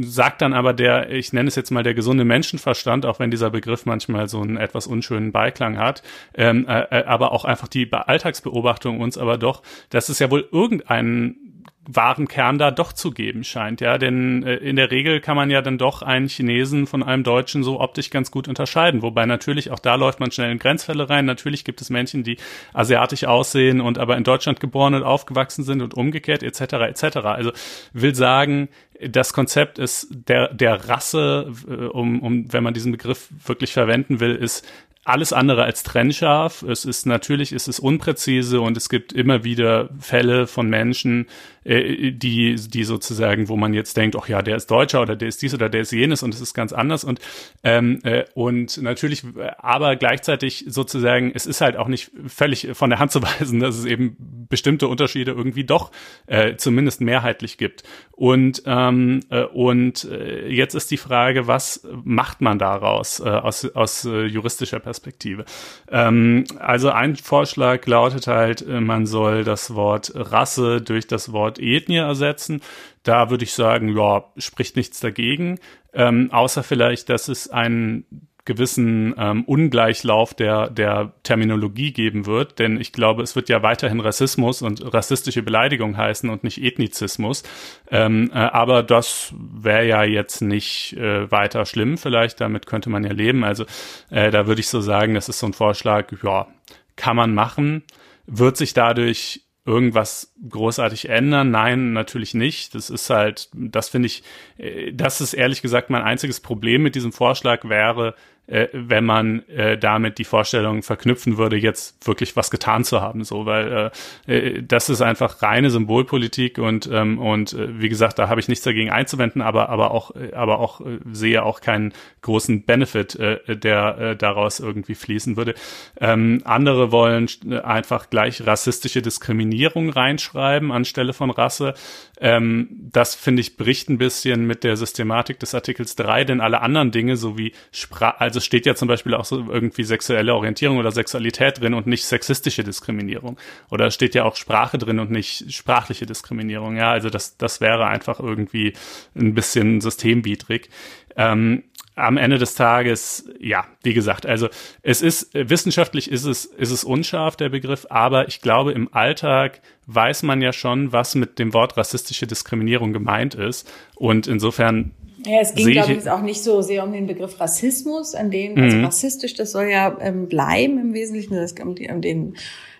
sagt dann aber der, ich nenne es jetzt mal der gesunde Menschenverstand, auch wenn dieser Begriff manchmal so einen etwas unschönen Beiklang hat, ähm, äh, äh aber auch einfach die Alltagsbeobachtung uns aber doch, dass es ja wohl irgendeinen wahren Kern da doch zu geben scheint, ja, denn äh, in der Regel kann man ja dann doch einen Chinesen von einem Deutschen so optisch ganz gut unterscheiden, wobei natürlich auch da läuft man schnell in Grenzfälle rein. Natürlich gibt es Menschen, die asiatisch aussehen und aber in Deutschland geboren und aufgewachsen sind und umgekehrt etc. etc. Also will sagen, das Konzept ist der der Rasse, äh, um, um wenn man diesen Begriff wirklich verwenden will, ist alles andere als trennscharf. Es ist natürlich, es ist unpräzise und es gibt immer wieder Fälle von Menschen, äh, die, die sozusagen, wo man jetzt denkt, ach ja, der ist Deutscher oder der ist dies oder der ist jenes und es ist ganz anders und ähm, äh, und natürlich, aber gleichzeitig sozusagen, es ist halt auch nicht völlig von der Hand zu weisen, dass es eben bestimmte Unterschiede irgendwie doch äh, zumindest mehrheitlich gibt und ähm, äh, und äh, jetzt ist die Frage, was macht man daraus äh, aus aus äh, juristischer Perspektive? Ähm, also ein Vorschlag lautet halt, äh, man soll das Wort Rasse durch das Wort Wort Ethnie ersetzen. Da würde ich sagen, ja, spricht nichts dagegen, ähm, außer vielleicht, dass es einen gewissen ähm, Ungleichlauf der, der Terminologie geben wird, denn ich glaube, es wird ja weiterhin Rassismus und rassistische Beleidigung heißen und nicht Ethnizismus. Ähm, äh, aber das wäre ja jetzt nicht äh, weiter schlimm, vielleicht, damit könnte man ja leben. Also äh, da würde ich so sagen, das ist so ein Vorschlag, ja, kann man machen, wird sich dadurch irgendwas großartig ändern? Nein, natürlich nicht. Das ist halt, das finde ich, äh, das ist ehrlich gesagt mein einziges Problem mit diesem Vorschlag wäre, äh, wenn man äh, damit die Vorstellung verknüpfen würde, jetzt wirklich was getan zu haben, so, weil äh, äh, das ist einfach reine Symbolpolitik und ähm, und äh, wie gesagt, da habe ich nichts dagegen einzuwenden, aber aber auch äh, aber auch äh, sehe auch keinen großen Benefit, äh, der äh, daraus irgendwie fließen würde. Ähm, andere wollen einfach gleich rassistische Diskriminierung reinschreiben anstelle von Rasse. Ähm, das finde ich bricht ein bisschen mit der Systematik des Artikels 3, denn alle anderen Dinge, so wie Sprache also steht ja zum Beispiel auch so irgendwie sexuelle Orientierung oder Sexualität drin und nicht sexistische Diskriminierung. Oder steht ja auch Sprache drin und nicht sprachliche Diskriminierung. Ja, also das, das wäre einfach irgendwie ein bisschen systemwidrig. Ähm, am Ende des Tages, ja, wie gesagt, also es ist wissenschaftlich ist es ist es unscharf der Begriff, aber ich glaube im Alltag weiß man ja schon, was mit dem Wort rassistische Diskriminierung gemeint ist und insofern ja, es ging, glaube ich, auch nicht so sehr um den Begriff Rassismus, an den, also mhm. rassistisch, das soll ja ähm, bleiben im Wesentlichen, das um, um, den,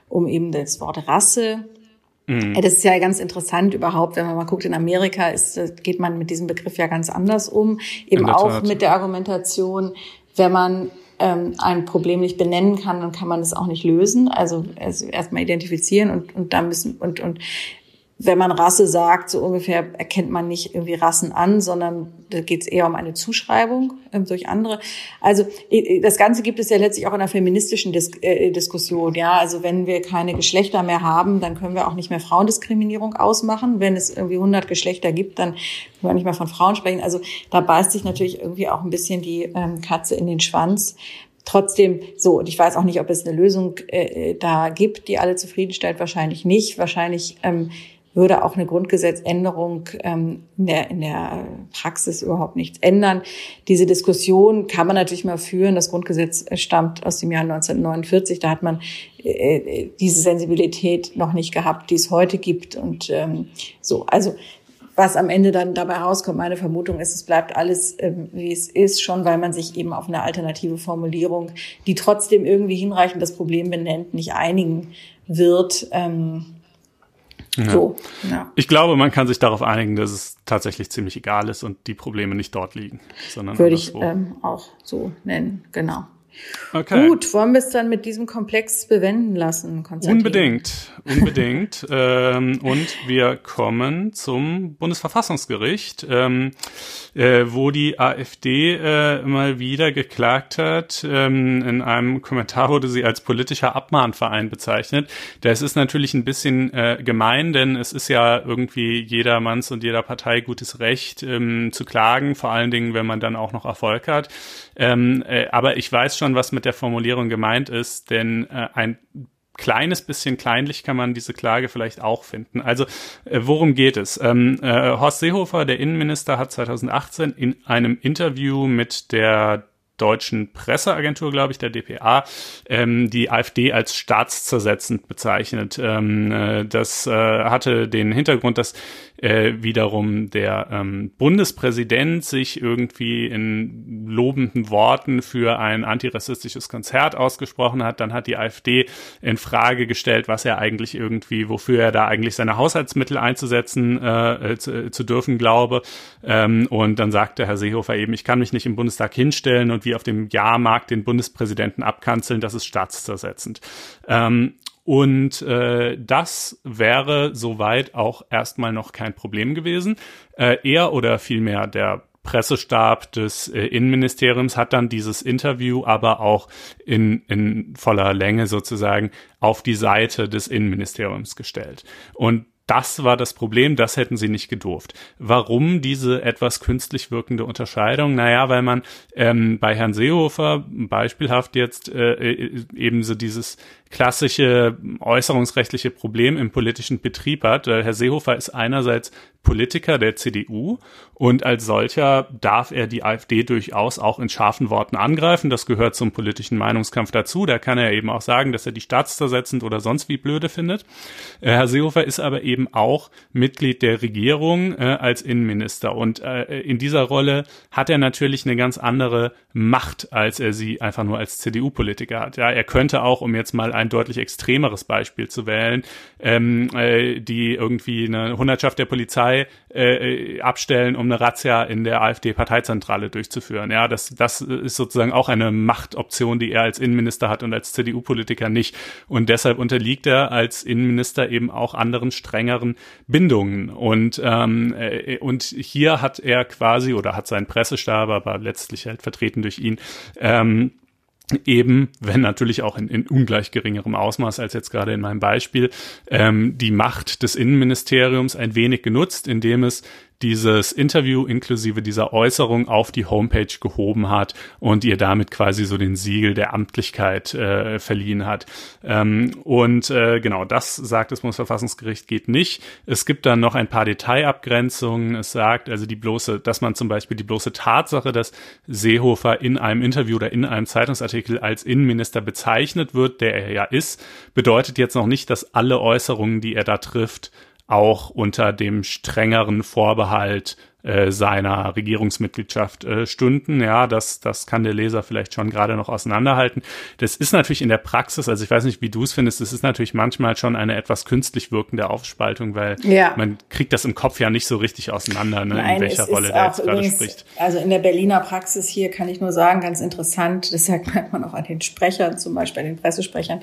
um eben das Wort Rasse. Mhm. Das ist ja ganz interessant überhaupt, wenn man mal guckt, in Amerika ist, geht man mit diesem Begriff ja ganz anders um, eben auch mit der Argumentation, wenn man ähm, ein Problem nicht benennen kann, dann kann man es auch nicht lösen. Also, also erstmal identifizieren und, und dann müssen und, und wenn man Rasse sagt, so ungefähr erkennt man nicht irgendwie Rassen an, sondern da geht es eher um eine Zuschreibung ähm, durch andere. Also das Ganze gibt es ja letztlich auch in einer feministischen Dis äh, Diskussion. Ja, also wenn wir keine Geschlechter mehr haben, dann können wir auch nicht mehr Frauendiskriminierung ausmachen. Wenn es irgendwie 100 Geschlechter gibt, dann können wir nicht mehr von Frauen sprechen. Also da beißt sich natürlich irgendwie auch ein bisschen die ähm, Katze in den Schwanz trotzdem so, und ich weiß auch nicht, ob es eine Lösung äh, da gibt, die alle zufriedenstellt, wahrscheinlich nicht. Wahrscheinlich ähm, würde auch eine Grundgesetzänderung ähm, in, der, in der Praxis überhaupt nichts ändern. Diese Diskussion kann man natürlich mal führen. Das Grundgesetz stammt aus dem Jahr 1949. Da hat man äh, diese Sensibilität noch nicht gehabt, die es heute gibt. Und ähm, so, also was am Ende dann dabei rauskommt, meine Vermutung ist, es bleibt alles, ähm, wie es ist, schon weil man sich eben auf eine alternative Formulierung, die trotzdem irgendwie hinreichend das Problem benennt, nicht einigen wird. Ähm, ja. So, ja. Ich glaube, man kann sich darauf einigen, dass es tatsächlich ziemlich egal ist und die Probleme nicht dort liegen, sondern würde ich ähm, auch so nennen, genau. Okay. Gut, wollen wir es dann mit diesem Komplex bewenden lassen, Konstantin? Unbedingt, unbedingt. ähm, und wir kommen zum Bundesverfassungsgericht, ähm, äh, wo die AfD äh, mal wieder geklagt hat. Ähm, in einem Kommentar wurde sie als politischer Abmahnverein bezeichnet. Das ist natürlich ein bisschen äh, gemein, denn es ist ja irgendwie jedermanns und jeder Partei gutes Recht ähm, zu klagen, vor allen Dingen, wenn man dann auch noch Erfolg hat. Ähm, äh, aber ich weiß schon, was mit der Formulierung gemeint ist, denn äh, ein kleines bisschen kleinlich kann man diese Klage vielleicht auch finden. Also äh, worum geht es? Ähm, äh, Horst Seehofer, der Innenminister, hat 2018 in einem Interview mit der deutschen Presseagentur, glaube ich, der DPA, ähm, die AfD als staatszersetzend bezeichnet. Ähm, äh, das äh, hatte den Hintergrund, dass äh, wiederum der ähm, Bundespräsident sich irgendwie in lobenden Worten für ein antirassistisches Konzert ausgesprochen hat. Dann hat die AfD in Frage gestellt, was er eigentlich irgendwie, wofür er da eigentlich seine Haushaltsmittel einzusetzen äh, zu, zu dürfen glaube. Ähm, und dann sagte Herr Seehofer eben, ich kann mich nicht im Bundestag hinstellen und wie auf dem Jahrmarkt den Bundespräsidenten abkanzeln, das ist staatszersetzend. Ähm, und äh, das wäre soweit auch erstmal noch kein Problem gewesen. Äh, er oder vielmehr der Pressestab des äh, Innenministeriums hat dann dieses Interview aber auch in, in voller Länge sozusagen auf die Seite des Innenministeriums gestellt. Und das war das Problem, das hätten sie nicht gedurft. Warum diese etwas künstlich wirkende Unterscheidung? Naja, weil man ähm, bei Herrn Seehofer beispielhaft jetzt äh, äh ebenso dieses klassische äußerungsrechtliche Problem im politischen Betrieb hat. Äh, Herr Seehofer ist einerseits Politiker der CDU und als solcher darf er die AfD durchaus auch in scharfen Worten angreifen. Das gehört zum politischen Meinungskampf dazu. Da kann er eben auch sagen, dass er die staatszersetzend oder sonst wie blöde findet. Äh, Herr Seehofer ist aber eben auch Mitglied der Regierung äh, als Innenminister und äh, in dieser Rolle hat er natürlich eine ganz andere Macht, als er sie einfach nur als CDU-Politiker hat. Ja, er könnte auch, um jetzt mal ein deutlich extremeres Beispiel zu wählen, ähm, äh, die irgendwie eine Hundertschaft der Polizei äh, abstellen, um eine Razzia in der AfD-Parteizentrale durchzuführen. Ja, das, das ist sozusagen auch eine Machtoption, die er als Innenminister hat und als CDU-Politiker nicht. Und deshalb unterliegt er als Innenminister eben auch anderen strengeren Bindungen. Und, ähm, äh, und hier hat er quasi oder hat sein Pressestab, aber letztlich halt vertreten durch ihn, ähm, eben, wenn natürlich auch in, in ungleich geringerem Ausmaß als jetzt gerade in meinem Beispiel, ähm, die Macht des Innenministeriums ein wenig genutzt, indem es dieses Interview inklusive dieser Äußerung auf die Homepage gehoben hat und ihr damit quasi so den Siegel der Amtlichkeit äh, verliehen hat. Ähm, und äh, genau das sagt das Bundesverfassungsgericht geht nicht. Es gibt dann noch ein paar Detailabgrenzungen. Es sagt also die bloße, dass man zum Beispiel die bloße Tatsache, dass Seehofer in einem Interview oder in einem Zeitungsartikel als Innenminister bezeichnet wird, der er ja ist, bedeutet jetzt noch nicht, dass alle Äußerungen, die er da trifft, auch unter dem strengeren Vorbehalt äh, seiner Regierungsmitgliedschaft äh, stünden. Ja, das, das kann der Leser vielleicht schon gerade noch auseinanderhalten. Das ist natürlich in der Praxis, also ich weiß nicht, wie du es findest, das ist natürlich manchmal schon eine etwas künstlich wirkende Aufspaltung, weil ja. man kriegt das im Kopf ja nicht so richtig auseinander, ne, Nein, in welcher Rolle der jetzt gerade spricht. Also in der Berliner Praxis hier kann ich nur sagen, ganz interessant, das sagt man auch an den Sprechern, zum Beispiel an den Pressesprechern,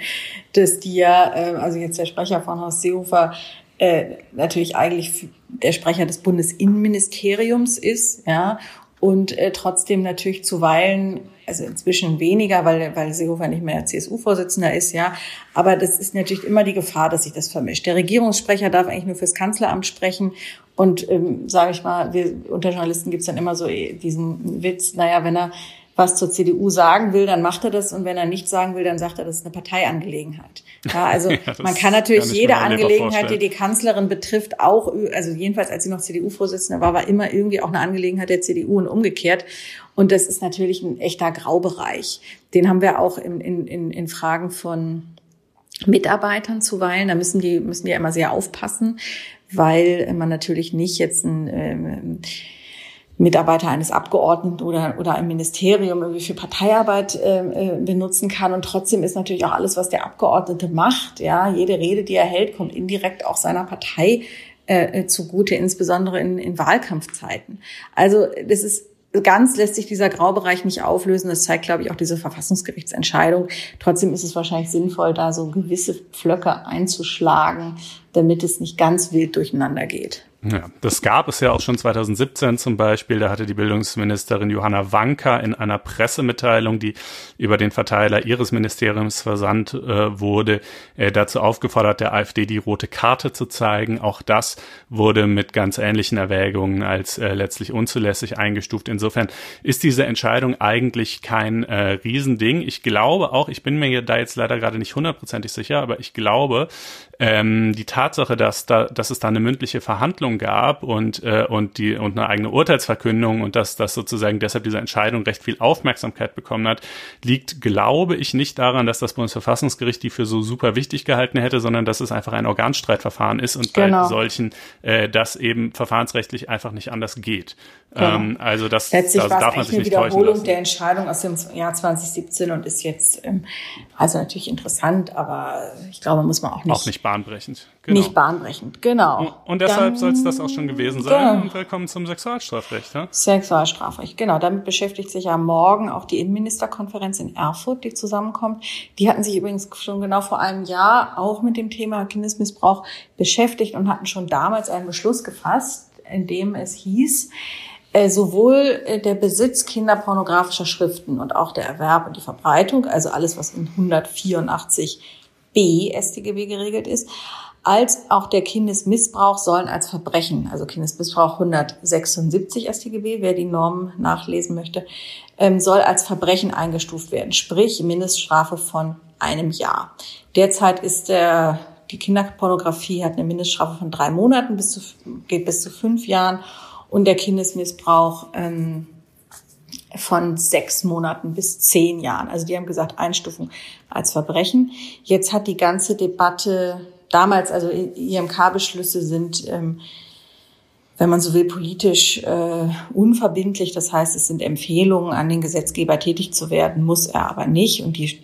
dass die ja, äh, also jetzt der Sprecher von Horst Seehofer, äh, natürlich eigentlich der Sprecher des Bundesinnenministeriums ist, ja, und äh, trotzdem natürlich zuweilen, also inzwischen weniger, weil, weil Seehofer nicht mehr CSU-Vorsitzender ist, ja, aber das ist natürlich immer die Gefahr, dass sich das vermischt. Der Regierungssprecher darf eigentlich nur fürs Kanzleramt sprechen und, ähm, sage ich mal, wir, unter Journalisten gibt's dann immer so diesen Witz, naja, wenn er was zur CDU sagen will, dann macht er das und wenn er nichts sagen will, dann sagt er, das ist eine Parteiangelegenheit. Ja, also ja, man kann natürlich kann jede Angelegenheit, die die Kanzlerin betrifft, auch, also jedenfalls als sie noch CDU-Vorsitzende war, war immer irgendwie auch eine Angelegenheit der CDU und umgekehrt. Und das ist natürlich ein echter Graubereich. Den haben wir auch in, in, in Fragen von Mitarbeitern zuweilen. Da müssen die, müssen die ja immer sehr aufpassen, weil man natürlich nicht jetzt ein, ähm, Mitarbeiter eines Abgeordneten oder, oder ein Ministerium irgendwie für Parteiarbeit äh, äh, benutzen kann. Und trotzdem ist natürlich auch alles, was der Abgeordnete macht, ja, jede Rede, die er hält, kommt indirekt auch seiner Partei äh, zugute, insbesondere in, in Wahlkampfzeiten. Also das ist ganz lässt sich dieser Graubereich nicht auflösen. Das zeigt, glaube ich, auch diese Verfassungsgerichtsentscheidung. Trotzdem ist es wahrscheinlich sinnvoll, da so gewisse Pflöcke einzuschlagen, damit es nicht ganz wild durcheinander geht. Ja, das gab es ja auch schon 2017 zum Beispiel. Da hatte die Bildungsministerin Johanna Wanka in einer Pressemitteilung, die über den Verteiler ihres Ministeriums versandt äh, wurde, äh, dazu aufgefordert, der AfD die rote Karte zu zeigen. Auch das wurde mit ganz ähnlichen Erwägungen als äh, letztlich unzulässig eingestuft. Insofern ist diese Entscheidung eigentlich kein äh, Riesending. Ich glaube auch, ich bin mir da jetzt leider gerade nicht hundertprozentig sicher, aber ich glaube, ähm, die Tatsache, dass da, dass es da eine mündliche Verhandlung gab und äh, und die und eine eigene Urteilsverkündung und dass das sozusagen deshalb diese Entscheidung recht viel Aufmerksamkeit bekommen hat, liegt, glaube ich, nicht daran, dass das Bundesverfassungsgericht die für so super wichtig gehalten hätte, sondern dass es einfach ein Organstreitverfahren ist und genau. bei solchen äh, das eben verfahrensrechtlich einfach nicht anders geht. Genau. Ähm, also das, Letztlich das darf man sich nicht täuschen lassen. der Entscheidung aus dem Jahr 2017 und ist jetzt ähm, also natürlich interessant, aber ich glaube, muss man auch nicht auch nicht bahnbrechend. Genau. Nicht bahnbrechend, genau. Und, und deshalb soll es das auch schon gewesen sein. Genau. Und willkommen zum Sexualstrafrecht. Ja? Sexualstrafrecht, genau. Damit beschäftigt sich ja morgen auch die Innenministerkonferenz in Erfurt, die zusammenkommt. Die hatten sich übrigens schon genau vor einem Jahr auch mit dem Thema Kindesmissbrauch beschäftigt und hatten schon damals einen Beschluss gefasst, in dem es hieß, äh, sowohl äh, der Besitz kinderpornografischer Schriften und auch der Erwerb und die Verbreitung, also alles, was in 184b StGB geregelt ist, als auch der Kindesmissbrauch sollen als Verbrechen, also Kindesmissbrauch 176 StGB, wer die Normen nachlesen möchte, ähm, soll als Verbrechen eingestuft werden, sprich Mindeststrafe von einem Jahr. Derzeit ist der, die Kinderpornografie hat eine Mindeststrafe von drei Monaten bis zu, geht bis zu fünf Jahren und der Kindesmissbrauch ähm, von sechs Monaten bis zehn Jahren. Also die haben gesagt, Einstufung als Verbrechen. Jetzt hat die ganze Debatte damals, also IMK-Beschlüsse sind, ähm, wenn man so will, politisch äh, unverbindlich. Das heißt, es sind Empfehlungen an den Gesetzgeber tätig zu werden, muss er aber nicht. Und die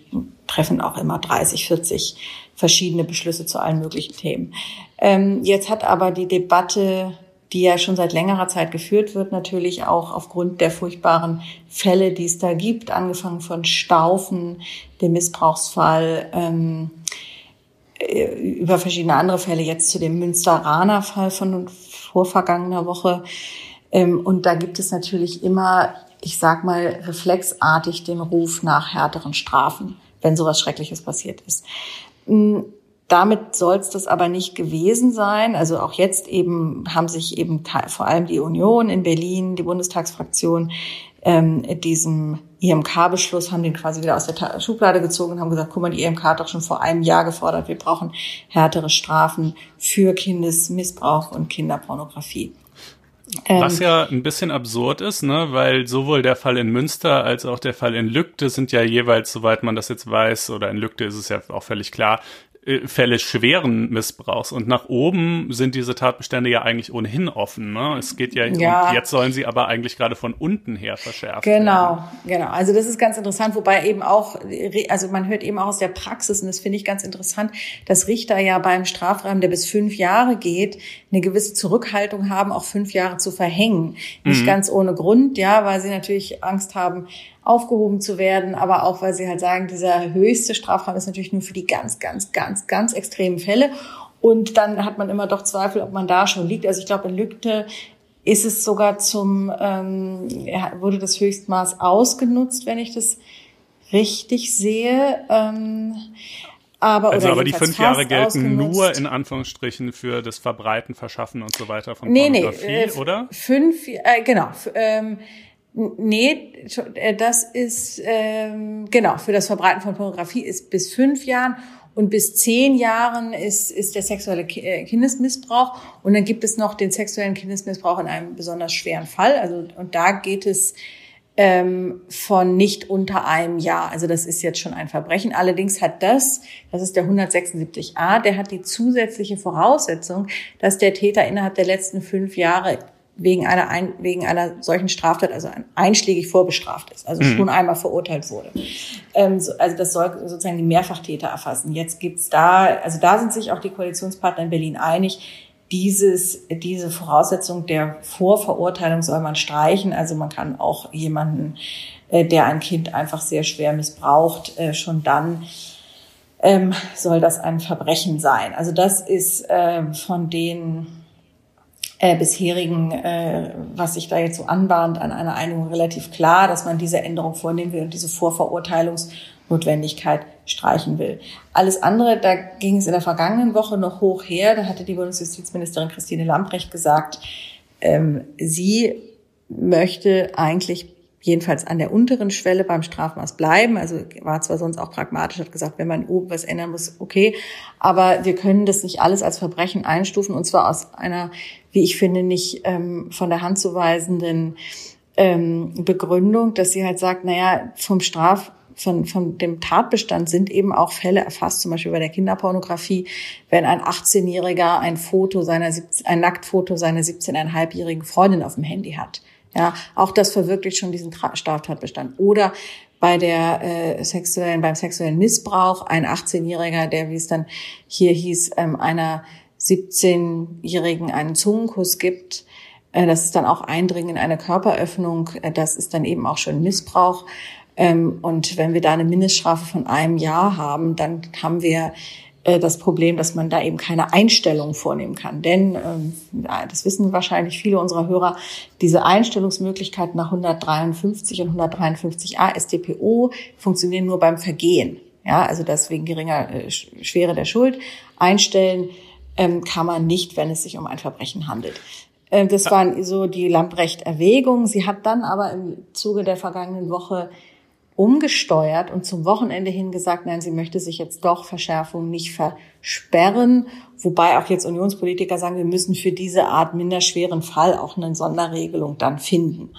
treffen auch immer 30, 40 verschiedene Beschlüsse zu allen möglichen Themen. Ähm, jetzt hat aber die Debatte die ja schon seit längerer Zeit geführt wird, natürlich auch aufgrund der furchtbaren Fälle, die es da gibt, angefangen von Staufen, dem Missbrauchsfall, ähm, äh, über verschiedene andere Fälle, jetzt zu dem Münsteraner Fall von vorvergangener Woche. Ähm, und da gibt es natürlich immer, ich sag mal, reflexartig den Ruf nach härteren Strafen, wenn sowas Schreckliches passiert ist. Mm, damit soll es das aber nicht gewesen sein. Also auch jetzt eben haben sich eben vor allem die Union in Berlin, die Bundestagsfraktion, ähm, diesem IMK-Beschluss haben den quasi wieder aus der Schublade gezogen und haben gesagt, guck mal, die IMK hat doch schon vor einem Jahr gefordert, wir brauchen härtere Strafen für Kindesmissbrauch und Kinderpornografie. Was ähm, ja ein bisschen absurd ist, ne, weil sowohl der Fall in Münster als auch der Fall in Lügde sind ja jeweils, soweit man das jetzt weiß, oder in Lügde ist es ja auch völlig klar, Fälle schweren Missbrauchs. Und nach oben sind diese Tatbestände ja eigentlich ohnehin offen. Ne? Es geht ja, ja. jetzt sollen sie aber eigentlich gerade von unten her verschärft genau, werden. Genau, genau. Also das ist ganz interessant, wobei eben auch, also man hört eben auch aus der Praxis, und das finde ich ganz interessant, dass Richter ja beim Strafrahmen, der bis fünf Jahre geht, eine gewisse Zurückhaltung haben, auch fünf Jahre zu verhängen. Nicht mhm. ganz ohne Grund, ja, weil sie natürlich Angst haben, aufgehoben zu werden, aber auch, weil sie halt sagen, dieser höchste Strafrahmen ist natürlich nur für die ganz, ganz, ganz, ganz extremen Fälle. Und dann hat man immer doch Zweifel, ob man da schon liegt. Also ich glaube, in Lügde ist es sogar zum, ähm, wurde das Höchstmaß ausgenutzt, wenn ich das richtig sehe. Ähm, aber, also aber die fünf Jahre gelten nur in Anführungsstrichen für das Verbreiten, Verschaffen und so weiter von nee, Pornografie, nee, äh, oder? Fünf, äh, genau. Ähm, Nee, äh, das ist ähm, genau für das Verbreiten von Pornografie ist bis fünf Jahren und bis zehn Jahren ist ist der sexuelle äh, Kindesmissbrauch und dann gibt es noch den sexuellen Kindesmissbrauch in einem besonders schweren Fall. Also und da geht es ähm, von nicht unter einem Jahr. Also das ist jetzt schon ein Verbrechen. Allerdings hat das, das ist der 176a, der hat die zusätzliche Voraussetzung, dass der Täter innerhalb der letzten fünf Jahre wegen einer, ein, wegen einer solchen Straftat, also einschlägig vorbestraft ist, also mhm. schon einmal verurteilt wurde. Ähm, so, also das soll sozusagen die Mehrfachtäter erfassen. Jetzt gibt's da, also da sind sich auch die Koalitionspartner in Berlin einig, dieses, diese Voraussetzung der Vorverurteilung soll man streichen. Also man kann auch jemanden, äh, der ein Kind einfach sehr schwer missbraucht, äh, schon dann ähm, soll das ein Verbrechen sein. Also das ist äh, von den äh, bisherigen, äh, was sich da jetzt so anbahnt, an einer Einigung relativ klar, dass man diese Änderung vornehmen will und diese Vorverurteilungsnotwendigkeit streichen will. Alles andere, da ging es in der vergangenen Woche noch hoch her. Da hatte die Bundesjustizministerin Christine Lambrecht gesagt, ähm, sie möchte eigentlich jedenfalls an der unteren Schwelle beim Strafmaß bleiben. Also war zwar sonst auch pragmatisch, hat gesagt, wenn man oben was ändern muss, okay. Aber wir können das nicht alles als Verbrechen einstufen und zwar aus einer, wie ich finde, nicht ähm, von der Hand zu weisenden ähm, Begründung, dass sie halt sagt, naja, vom Straf von, von dem Tatbestand sind eben auch Fälle erfasst, zum Beispiel bei der Kinderpornografie, wenn ein 18-Jähriger ein Foto seiner, ein Nacktfoto seiner 17,5-jährigen Freundin auf dem Handy hat. Ja, auch das verwirklicht schon diesen Straftatbestand. Oder bei der äh, sexuellen, beim sexuellen Missbrauch ein 18-Jähriger, der, wie es dann hier hieß, ähm, einer 17-Jährigen einen Zungenkuss gibt. Äh, das ist dann auch Eindringen in eine Körperöffnung. Äh, das ist dann eben auch schon Missbrauch. Ähm, und wenn wir da eine Mindeststrafe von einem Jahr haben, dann haben wir äh, das Problem, dass man da eben keine Einstellung vornehmen kann. Denn, ähm, das wissen wahrscheinlich viele unserer Hörer, diese Einstellungsmöglichkeiten nach 153 und 153a StPO funktionieren nur beim Vergehen. Ja, also deswegen geringer äh, Schwere der Schuld. Einstellen ähm, kann man nicht, wenn es sich um ein Verbrechen handelt. Äh, das waren so die Lamprecht-Erwägungen. Sie hat dann aber im Zuge der vergangenen Woche umgesteuert und zum Wochenende hin gesagt, nein, sie möchte sich jetzt doch Verschärfungen nicht versperren. Wobei auch jetzt Unionspolitiker sagen, wir müssen für diese Art minderschweren Fall auch eine Sonderregelung dann finden.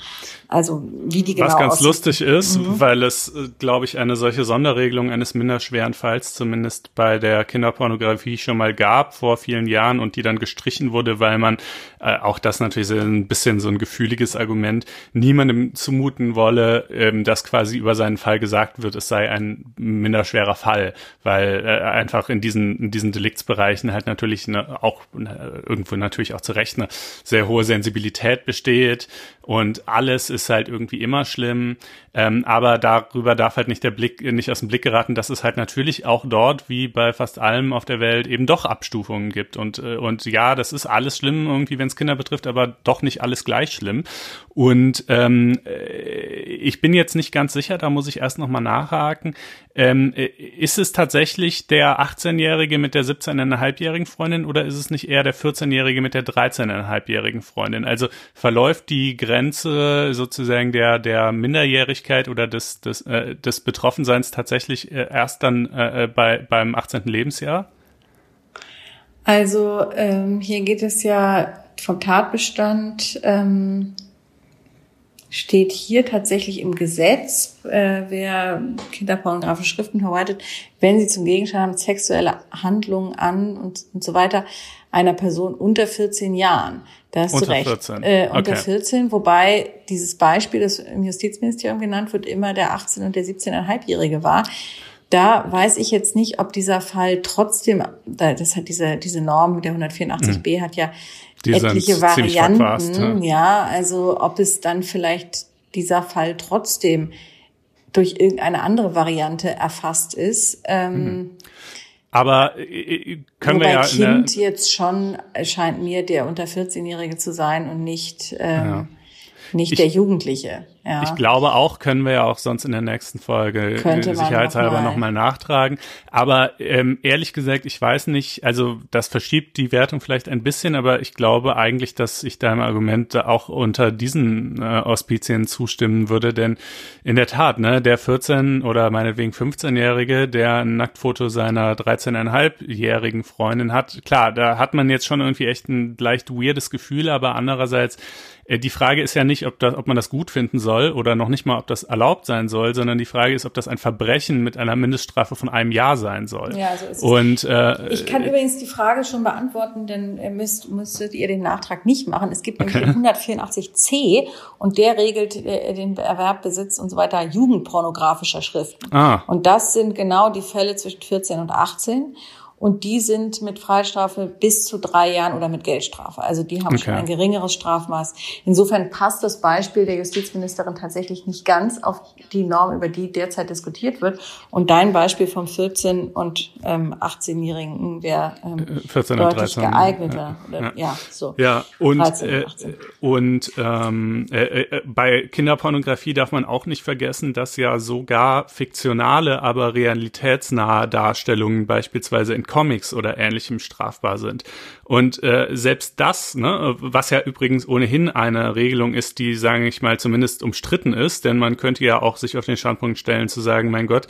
Also wie die genau Was ganz lustig ist, mhm. weil es, äh, glaube ich, eine solche Sonderregelung eines minderschweren Falls zumindest bei der Kinderpornografie schon mal gab vor vielen Jahren und die dann gestrichen wurde, weil man äh, auch das natürlich ein bisschen so ein gefühliges Argument niemandem zumuten wolle, ähm, dass quasi über seinen Fall gesagt wird, es sei ein minderschwerer Fall, weil äh, einfach in diesen in diesen Deliktsbereichen halt natürlich eine, auch eine, irgendwo natürlich auch zu Recht eine sehr hohe Sensibilität besteht und alles ist halt irgendwie immer schlimm. Ähm, aber darüber darf halt nicht der Blick, nicht aus dem Blick geraten, dass es halt natürlich auch dort, wie bei fast allem auf der Welt, eben doch Abstufungen gibt. Und, äh, und ja, das ist alles schlimm irgendwie, wenn es Kinder betrifft, aber doch nicht alles gleich schlimm. Und ähm, äh, ich bin jetzt nicht ganz sicher, da muss ich erst nochmal nachhaken. Ähm, äh, ist es tatsächlich der 18-Jährige mit der 17,5-jährigen Freundin oder ist es nicht eher der 14-Jährige mit der 13,5-jährigen Freundin? Also verläuft die Grenze sozusagen der, der Minderjährigkeit oder des, des, äh, des Betroffenseins tatsächlich äh, erst dann äh, äh bei, beim 18. Lebensjahr? Also ähm, hier geht es ja vom Tatbestand ähm, steht hier tatsächlich im Gesetz, äh, wer kinderpornografische Schriften verwaltet, wenn sie zum Gegenstand haben sexuelle Handlungen an und, und so weiter einer Person unter 14 Jahren. Da hast unter du recht. 14. Äh, unter okay. 14, wobei dieses Beispiel, das im Justizministerium genannt wird, immer der 18 und der 17,5-Jährige war. Da weiß ich jetzt nicht, ob dieser Fall trotzdem, das hat diese, diese Norm der 184b mhm. hat ja die etliche Varianten. Ja, also ob es dann vielleicht dieser Fall trotzdem durch irgendeine andere Variante erfasst ist. Ähm, mhm. Aber äh, können wir ja. Kind jetzt schon erscheint mir der unter 14-Jährige zu sein und nicht ähm, ja. nicht ich, der Jugendliche. Ja. Ich glaube auch, können wir ja auch sonst in der nächsten Folge Könnte sicherheitshalber nochmal noch nachtragen. Aber ähm, ehrlich gesagt, ich weiß nicht, also das verschiebt die Wertung vielleicht ein bisschen, aber ich glaube eigentlich, dass ich deinem Argument auch unter diesen äh, Auspizien zustimmen würde, denn in der Tat, ne, der 14 oder meinetwegen 15-Jährige, der ein Nacktfoto seiner 13,5-jährigen Freundin hat, klar, da hat man jetzt schon irgendwie echt ein leicht weirdes Gefühl, aber andererseits äh, die Frage ist ja nicht, ob, das, ob man das gut finden soll oder noch nicht mal, ob das erlaubt sein soll, sondern die Frage ist, ob das ein Verbrechen mit einer Mindeststrafe von einem Jahr sein soll. Ja, so ist Und, äh, ich kann übrigens die Frage schon beantworten, denn ihr müsst, müsstet ihr den Nachtrag nicht machen. Es gibt okay. nämlich den 184c und der regelt äh, den Erwerb, Besitz und so weiter jugendpornografischer Schriften. Ah. Und das sind genau die Fälle zwischen 14 und 18 und die sind mit Freistrafe bis zu drei Jahren oder mit Geldstrafe. Also die haben okay. schon ein geringeres Strafmaß. Insofern passt das Beispiel der Justizministerin tatsächlich nicht ganz auf die Norm, über die derzeit diskutiert wird. Und dein Beispiel vom 14- und ähm, 18-Jährigen wäre ähm, 14 deutlich 13, geeigneter. Ja, ja. ja, so. Ja, und, 13, äh, und ähm, äh, äh, bei Kinderpornografie darf man auch nicht vergessen, dass ja sogar fiktionale, aber realitätsnahe Darstellungen beispielsweise in Comics oder ähnlichem strafbar sind. Und äh, selbst das, ne, was ja übrigens ohnehin eine Regelung ist, die, sage ich mal, zumindest umstritten ist, denn man könnte ja auch sich auf den Standpunkt stellen zu sagen, mein Gott,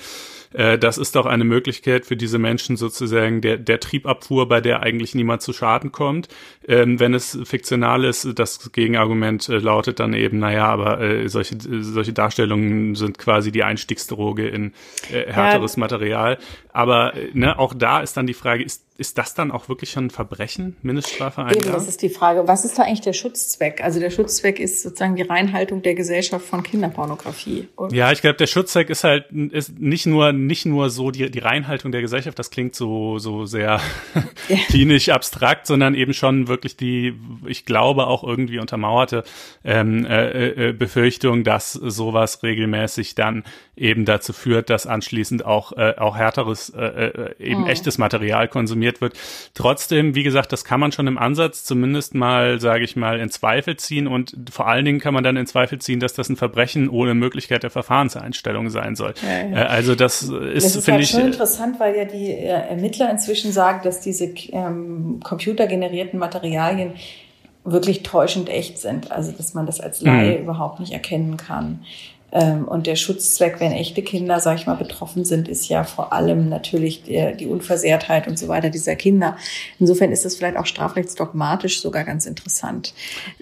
äh, das ist doch eine Möglichkeit für diese Menschen sozusagen der, der Triebabfuhr, bei der eigentlich niemand zu Schaden kommt. Ähm, wenn es fiktional ist, das Gegenargument äh, lautet dann eben, naja, aber äh, solche, solche Darstellungen sind quasi die Einstiegsdroge in äh, härteres ja. Material. Aber äh, ne, auch da ist dann die Frage, ist ist das dann auch wirklich ein Verbrechen, Mindeststrafe ein Eben, Jahr? das ist die Frage. Was ist da eigentlich der Schutzzweck? Also der Schutzzweck ist sozusagen die Reinhaltung der Gesellschaft von Kinderpornografie. Und ja, ich glaube, der Schutzzweck ist halt ist nicht nur nicht nur so die, die Reinhaltung der Gesellschaft. Das klingt so so sehr ja. klinisch abstrakt, sondern eben schon wirklich die, ich glaube auch irgendwie untermauerte ähm, äh, äh, Befürchtung, dass sowas regelmäßig dann eben dazu führt, dass anschließend auch äh, auch härteres äh, äh eben hm. echtes Material konsumiert konsumiert wird. Trotzdem, wie gesagt, das kann man schon im Ansatz zumindest mal, sage ich mal, in Zweifel ziehen und vor allen Dingen kann man dann in Zweifel ziehen, dass das ein Verbrechen ohne Möglichkeit der Verfahrenseinstellung sein soll. Ja, ja. Äh, also das ist, das ist finde halt ich schon interessant, weil ja die äh, Ermittler inzwischen sagen, dass diese ähm, computergenerierten Materialien wirklich täuschend echt sind. Also dass man das als Laie mhm. überhaupt nicht erkennen kann. Ähm, und der Schutzzweck, wenn echte Kinder, sag ich mal, betroffen sind, ist ja vor allem natürlich die, die Unversehrtheit und so weiter dieser Kinder. Insofern ist das vielleicht auch strafrechtsdogmatisch sogar ganz interessant.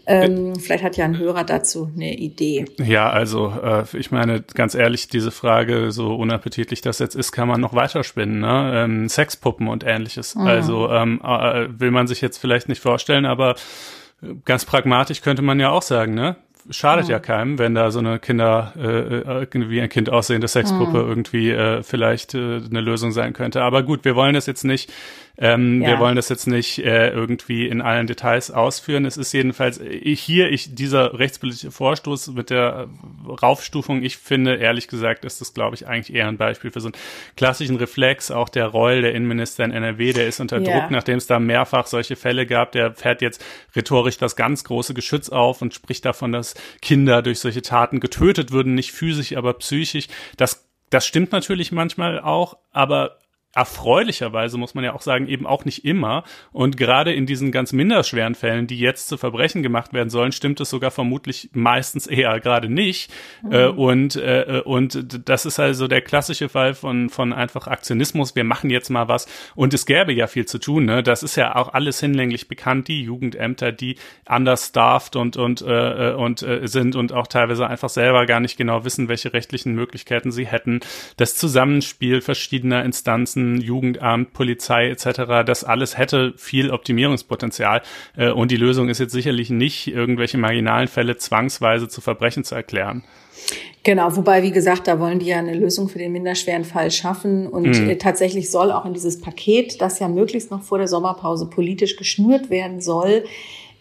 Ähm, äh, vielleicht hat ja ein Hörer dazu eine Idee. Ja, also äh, ich meine, ganz ehrlich, diese Frage, so unappetitlich das jetzt ist, kann man noch weiterspinnen. Ne? Ähm, Sexpuppen und ähnliches. Mhm. Also ähm, äh, will man sich jetzt vielleicht nicht vorstellen, aber ganz pragmatisch könnte man ja auch sagen, ne? Schadet oh. ja keinem, wenn da so eine Kinder, äh, äh, wie ein Kind aussehende Sexpuppe oh. irgendwie äh, vielleicht äh, eine Lösung sein könnte. Aber gut, wir wollen das jetzt nicht ähm, ja. Wir wollen das jetzt nicht äh, irgendwie in allen Details ausführen. Es ist jedenfalls äh, hier ich, dieser rechtspolitische Vorstoß mit der Raufstufung. Ich finde, ehrlich gesagt, ist das, glaube ich, eigentlich eher ein Beispiel für so einen klassischen Reflex. Auch der Reul, der Innenminister in NRW, der ist unter ja. Druck, nachdem es da mehrfach solche Fälle gab. Der fährt jetzt rhetorisch das ganz große Geschütz auf und spricht davon, dass Kinder durch solche Taten getötet würden, nicht physisch, aber psychisch. Das das stimmt natürlich manchmal auch, aber erfreulicherweise muss man ja auch sagen, eben auch nicht immer. Und gerade in diesen ganz minderschweren Fällen, die jetzt zu Verbrechen gemacht werden sollen, stimmt es sogar vermutlich meistens eher gerade nicht. Mhm. Äh, und, äh, und das ist also der klassische Fall von, von einfach Aktionismus. Wir machen jetzt mal was. Und es gäbe ja viel zu tun. Ne? Das ist ja auch alles hinlänglich bekannt. Die Jugendämter, die understaffed und, und, äh, und äh, sind und auch teilweise einfach selber gar nicht genau wissen, welche rechtlichen Möglichkeiten sie hätten. Das Zusammenspiel verschiedener Instanzen Jugendamt, Polizei etc., das alles hätte viel Optimierungspotenzial. Äh, und die Lösung ist jetzt sicherlich nicht, irgendwelche marginalen Fälle zwangsweise zu Verbrechen zu erklären. Genau, wobei, wie gesagt, da wollen die ja eine Lösung für den minderschweren Fall schaffen. Und mhm. Äh, tatsächlich soll auch in dieses Paket, das ja möglichst noch vor der Sommerpause politisch geschnürt werden soll,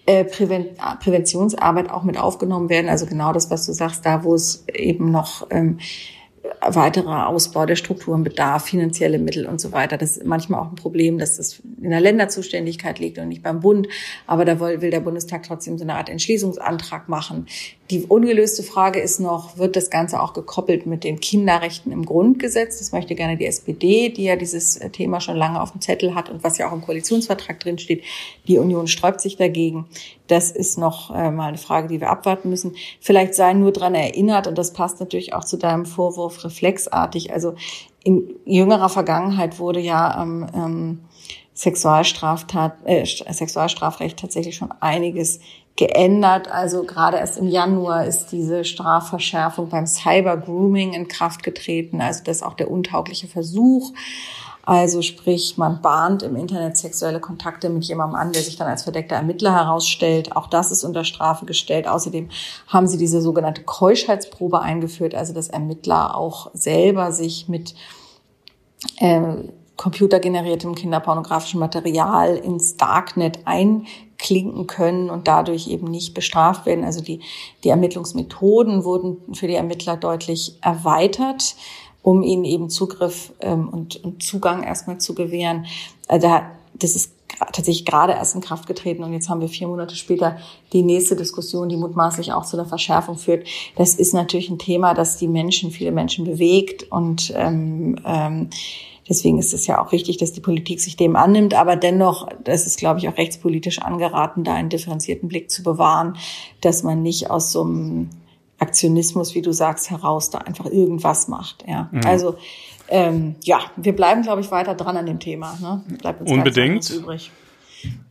äh, Präventionsarbeit auch mit aufgenommen werden. Also genau das, was du sagst, da wo es eben noch ähm, weiterer Ausbau der Strukturen bedarf, finanzielle Mittel und so weiter. Das ist manchmal auch ein Problem, dass das in der Länderzuständigkeit liegt und nicht beim Bund. Aber da will der Bundestag trotzdem so eine Art Entschließungsantrag machen. Die ungelöste Frage ist noch, wird das Ganze auch gekoppelt mit den Kinderrechten im Grundgesetz? Das möchte gerne die SPD, die ja dieses Thema schon lange auf dem Zettel hat und was ja auch im Koalitionsvertrag drin steht. Die Union sträubt sich dagegen. Das ist noch äh, mal eine Frage, die wir abwarten müssen. Vielleicht sei nur dran erinnert, und das passt natürlich auch zu deinem Vorwurf reflexartig. Also in jüngerer Vergangenheit wurde ja am ähm, Sexualstraftat, äh, Sexualstrafrecht tatsächlich schon einiges geändert. Also gerade erst im Januar ist diese Strafverschärfung beim Cyber-Grooming in Kraft getreten. Also das ist auch der untaugliche Versuch. Also sprich, man bahnt im Internet sexuelle Kontakte mit jemandem an, der sich dann als verdeckter Ermittler herausstellt. Auch das ist unter Strafe gestellt. Außerdem haben sie diese sogenannte Keuschheitsprobe eingeführt, also dass Ermittler auch selber sich mit äh, computergeneriertem kinderpornografischen Material ins Darknet einklinken können und dadurch eben nicht bestraft werden. Also die, die Ermittlungsmethoden wurden für die Ermittler deutlich erweitert, um ihnen eben Zugriff ähm, und, und Zugang erstmal zu gewähren. Also das ist tatsächlich gerade erst in Kraft getreten und jetzt haben wir vier Monate später die nächste Diskussion, die mutmaßlich auch zu einer Verschärfung führt. Das ist natürlich ein Thema, das die Menschen, viele Menschen bewegt und ähm, ähm, Deswegen ist es ja auch wichtig, dass die Politik sich dem annimmt. Aber dennoch, das ist, glaube ich, auch rechtspolitisch angeraten, da einen differenzierten Blick zu bewahren, dass man nicht aus so einem Aktionismus, wie du sagst, heraus da einfach irgendwas macht. Ja, mhm. also ähm, ja, wir bleiben, glaube ich, weiter dran an dem Thema. Ne? Bleibt uns Unbedingt.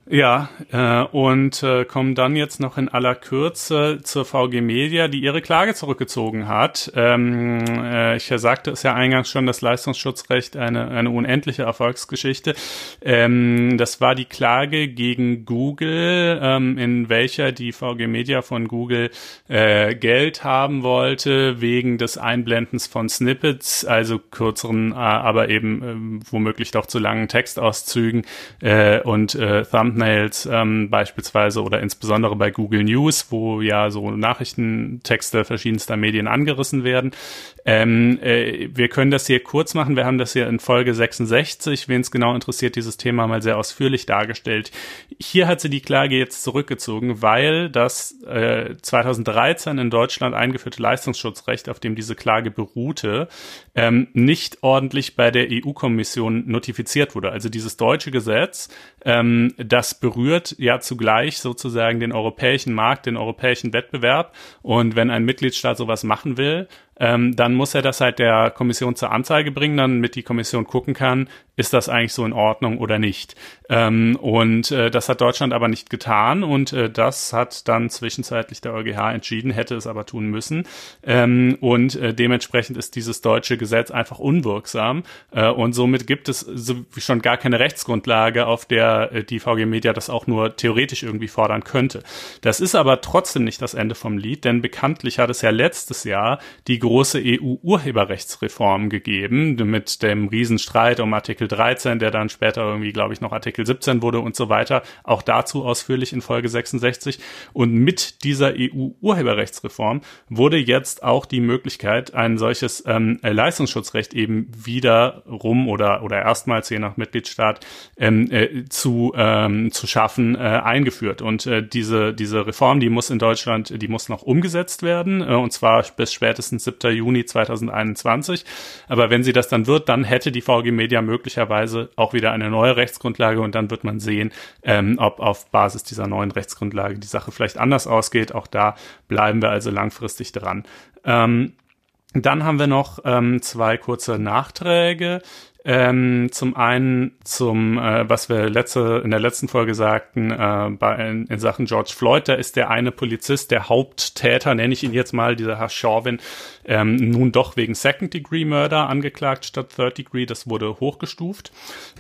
Ja, äh, und äh, kommen dann jetzt noch in aller Kürze zur VG Media, die ihre Klage zurückgezogen hat. Ähm, äh, ich sagte es ja eingangs schon, das Leistungsschutzrecht eine, eine unendliche Erfolgsgeschichte. Ähm, das war die Klage gegen Google, ähm, in welcher die VG Media von Google äh, Geld haben wollte wegen des Einblendens von Snippets, also kürzeren, äh, aber eben äh, womöglich doch zu langen Textauszügen äh, und äh, Thumb Thumbnails ähm, beispielsweise oder insbesondere bei Google News, wo ja so Nachrichtentexte verschiedenster Medien angerissen werden. Ähm, äh, wir können das hier kurz machen. Wir haben das hier in Folge 66, wen es genau interessiert, dieses Thema mal sehr ausführlich dargestellt. Hier hat sie die Klage jetzt zurückgezogen, weil das äh, 2013 in Deutschland eingeführte Leistungsschutzrecht, auf dem diese Klage beruhte, ähm, nicht ordentlich bei der EU-Kommission notifiziert wurde. Also dieses deutsche Gesetz, ähm, das berührt ja zugleich sozusagen den europäischen Markt, den europäischen Wettbewerb. Und wenn ein Mitgliedstaat sowas machen will, ähm, dann muss er das halt der Kommission zur Anzeige bringen, damit die Kommission gucken kann, ist das eigentlich so in Ordnung oder nicht. Ähm, und äh, das hat Deutschland aber nicht getan und äh, das hat dann zwischenzeitlich der EuGH entschieden, hätte es aber tun müssen. Ähm, und äh, dementsprechend ist dieses deutsche Gesetz einfach unwirksam äh, und somit gibt es so schon gar keine Rechtsgrundlage, auf der äh, die VG Media das auch nur theoretisch irgendwie fordern könnte. Das ist aber trotzdem nicht das Ende vom Lied, denn bekanntlich hat es ja letztes Jahr die große EU-Urheberrechtsreform gegeben mit dem Riesenstreit um Artikel Artikel 13, der dann später irgendwie, glaube ich, noch Artikel 17 wurde und so weiter. Auch dazu ausführlich in Folge 66. Und mit dieser EU-Urheberrechtsreform wurde jetzt auch die Möglichkeit, ein solches ähm, Leistungsschutzrecht eben wieder rum oder, oder erstmals je nach Mitgliedstaat ähm, äh, zu, ähm, zu schaffen, äh, eingeführt. Und äh, diese, diese Reform, die muss in Deutschland, die muss noch umgesetzt werden, äh, und zwar bis spätestens 7. Juni 2021. Aber wenn sie das dann wird, dann hätte die VG Media möglicherweise auch wieder eine neue Rechtsgrundlage und dann wird man sehen, ähm, ob auf Basis dieser neuen Rechtsgrundlage die Sache vielleicht anders ausgeht. Auch da bleiben wir also langfristig dran. Ähm, dann haben wir noch ähm, zwei kurze Nachträge. Ähm, zum einen zum, äh, was wir letzte, in der letzten Folge sagten, äh, bei, in, in, Sachen George Floyd, da ist der eine Polizist, der Haupttäter, nenne ich ihn jetzt mal, dieser Herr Chauvin, ähm, nun doch wegen Second-Degree-Murder angeklagt statt Third-Degree. Das wurde hochgestuft.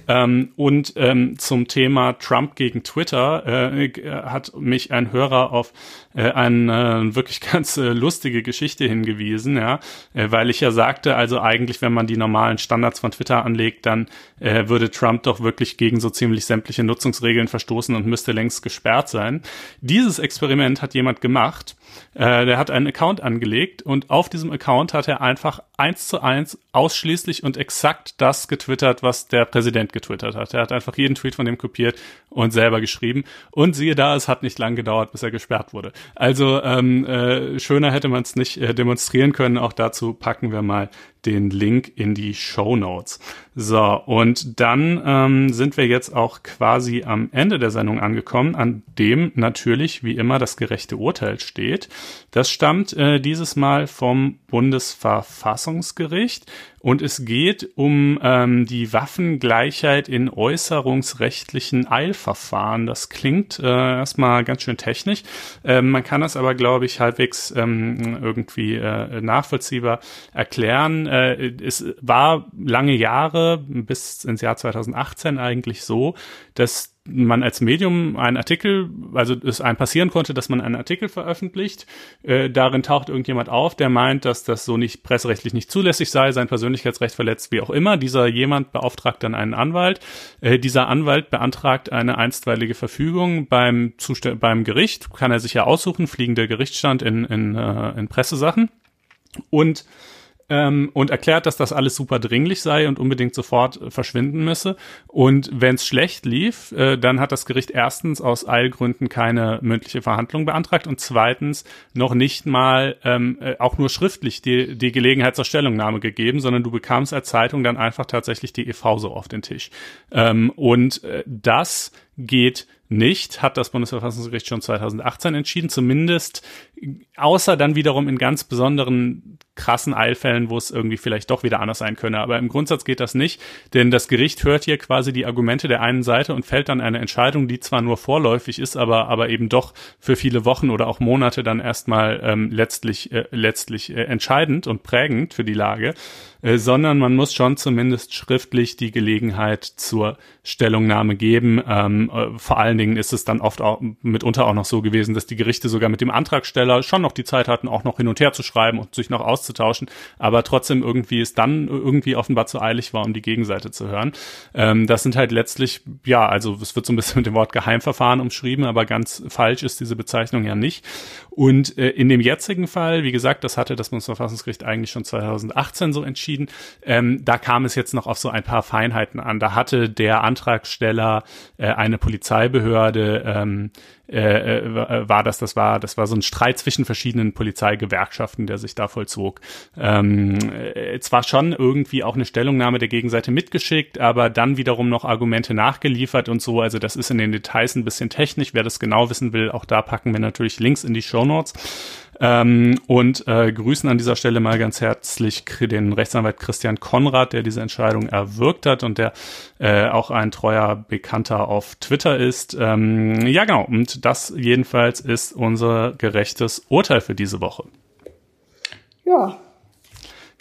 Ähm, und ähm, zum Thema Trump gegen Twitter äh, hat mich ein Hörer auf äh, eine äh, wirklich ganz äh, lustige Geschichte hingewiesen, ja, äh, weil ich ja sagte, also eigentlich, wenn man die normalen Standards von Twitter anlegt, dann äh, würde Trump doch wirklich gegen so ziemlich sämtliche Nutzungsregeln verstoßen und müsste längst gesperrt sein. Dieses Experiment hat jemand gemacht äh, der hat einen Account angelegt und auf diesem Account hat er einfach eins zu eins ausschließlich und exakt das getwittert, was der Präsident getwittert hat. Er hat einfach jeden Tweet von dem kopiert und selber geschrieben. Und siehe da, es hat nicht lang gedauert, bis er gesperrt wurde. Also ähm, äh, schöner hätte man es nicht äh, demonstrieren können. Auch dazu packen wir mal den Link in die Show Notes. So, und dann ähm, sind wir jetzt auch quasi am Ende der Sendung angekommen, an dem natürlich wie immer das gerechte Urteil steht. Das stammt äh, dieses Mal vom Bundesverfassungsgericht und es geht um ähm, die Waffengleichheit in äußerungsrechtlichen Eilverfahren. Das klingt äh, erstmal ganz schön technisch. Ähm, man kann das aber, glaube ich, halbwegs ähm, irgendwie äh, nachvollziehbar erklären. Äh, es war lange Jahre bis ins Jahr 2018 eigentlich so, dass man als Medium einen Artikel, also es einem passieren konnte, dass man einen Artikel veröffentlicht, äh, darin taucht irgendjemand auf, der meint, dass das so nicht presserechtlich nicht zulässig sei, sein Persönlichkeitsrecht verletzt, wie auch immer. Dieser jemand beauftragt dann einen Anwalt. Äh, dieser Anwalt beantragt eine einstweilige Verfügung beim Zust beim Gericht, kann er sich ja aussuchen, fliegender Gerichtsstand in, in, äh, in Pressesachen. Und ähm, und erklärt, dass das alles super dringlich sei und unbedingt sofort äh, verschwinden müsse. Und wenn es schlecht lief, äh, dann hat das Gericht erstens aus Eilgründen keine mündliche Verhandlung beantragt und zweitens noch nicht mal ähm, äh, auch nur schriftlich die, die Gelegenheit zur Stellungnahme gegeben, sondern du bekamst als Zeitung dann einfach tatsächlich die EV so auf den Tisch. Ähm, und äh, das geht nicht, hat das Bundesverfassungsgericht schon 2018 entschieden, zumindest außer dann wiederum in ganz besonderen krassen Eilfällen, wo es irgendwie vielleicht doch wieder anders sein könne. Aber im Grundsatz geht das nicht, denn das Gericht hört hier quasi die Argumente der einen Seite und fällt dann eine Entscheidung, die zwar nur vorläufig ist, aber, aber eben doch für viele Wochen oder auch Monate dann erstmal ähm, letztlich, äh, letztlich äh, entscheidend und prägend für die Lage, äh, sondern man muss schon zumindest schriftlich die Gelegenheit zur Stellungnahme geben. Ähm, äh, vor allen Dingen ist es dann oft auch mitunter auch noch so gewesen, dass die Gerichte sogar mit dem Antragsteller schon noch die Zeit hatten, auch noch hin und her zu schreiben und sich noch aus auszutauschen, aber trotzdem irgendwie es dann irgendwie offenbar zu eilig war, um die Gegenseite zu hören. Ähm, das sind halt letztlich, ja, also es wird so ein bisschen mit dem Wort Geheimverfahren umschrieben, aber ganz falsch ist diese Bezeichnung ja nicht. Und äh, in dem jetzigen Fall, wie gesagt, das hatte das Bundesverfassungsgericht eigentlich schon 2018 so entschieden, ähm, da kam es jetzt noch auf so ein paar Feinheiten an. Da hatte der Antragsteller äh, eine Polizeibehörde ähm, äh, äh, war das, das war, das war so ein Streit zwischen verschiedenen Polizeigewerkschaften, der sich da vollzog. Ähm, äh, zwar schon irgendwie auch eine Stellungnahme der Gegenseite mitgeschickt, aber dann wiederum noch Argumente nachgeliefert und so. Also das ist in den Details ein bisschen technisch. Wer das genau wissen will, auch da packen wir natürlich Links in die Show Notes. Ähm, und äh, grüßen an dieser Stelle mal ganz herzlich den Rechtsanwalt Christian Konrad, der diese Entscheidung erwirkt hat und der äh, auch ein treuer Bekannter auf Twitter ist. Ähm, ja, genau. Und das jedenfalls ist unser gerechtes Urteil für diese Woche. Ja.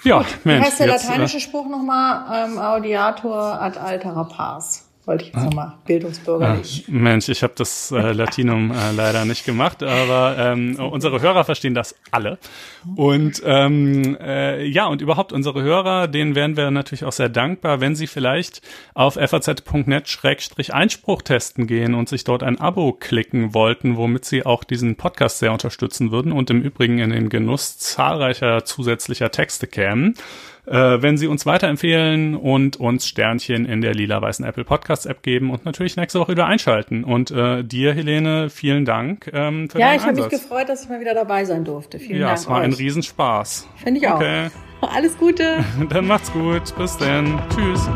Ja, Gut. Mensch. Wie heißt der jetzt, lateinische äh, Spruch nochmal? Ähm, audiator ad altera pars. Wollte ich jetzt nochmal bildungsbürgerlich. Ah, Mensch, ich habe das äh, Latinum äh, leider nicht gemacht, aber ähm, unsere Hörer verstehen das alle. Und ähm, äh, ja, und überhaupt unsere Hörer, denen wären wir natürlich auch sehr dankbar, wenn sie vielleicht auf faz.net-einspruch testen gehen und sich dort ein Abo klicken wollten, womit sie auch diesen Podcast sehr unterstützen würden und im Übrigen in den Genuss zahlreicher zusätzlicher Texte kämen äh, wenn Sie uns weiterempfehlen und uns Sternchen in der lila-weißen Apple Podcasts App geben und natürlich nächste Woche wieder einschalten. Und äh, dir, Helene, vielen Dank ähm, für Ja, ich habe mich gefreut, dass ich mal wieder dabei sein durfte. Vielen ja, Dank. Ja, es war euch. ein Riesenspaß. Finde ich okay. auch. Alles Gute. Dann macht's gut. Bis dann. Tschüss.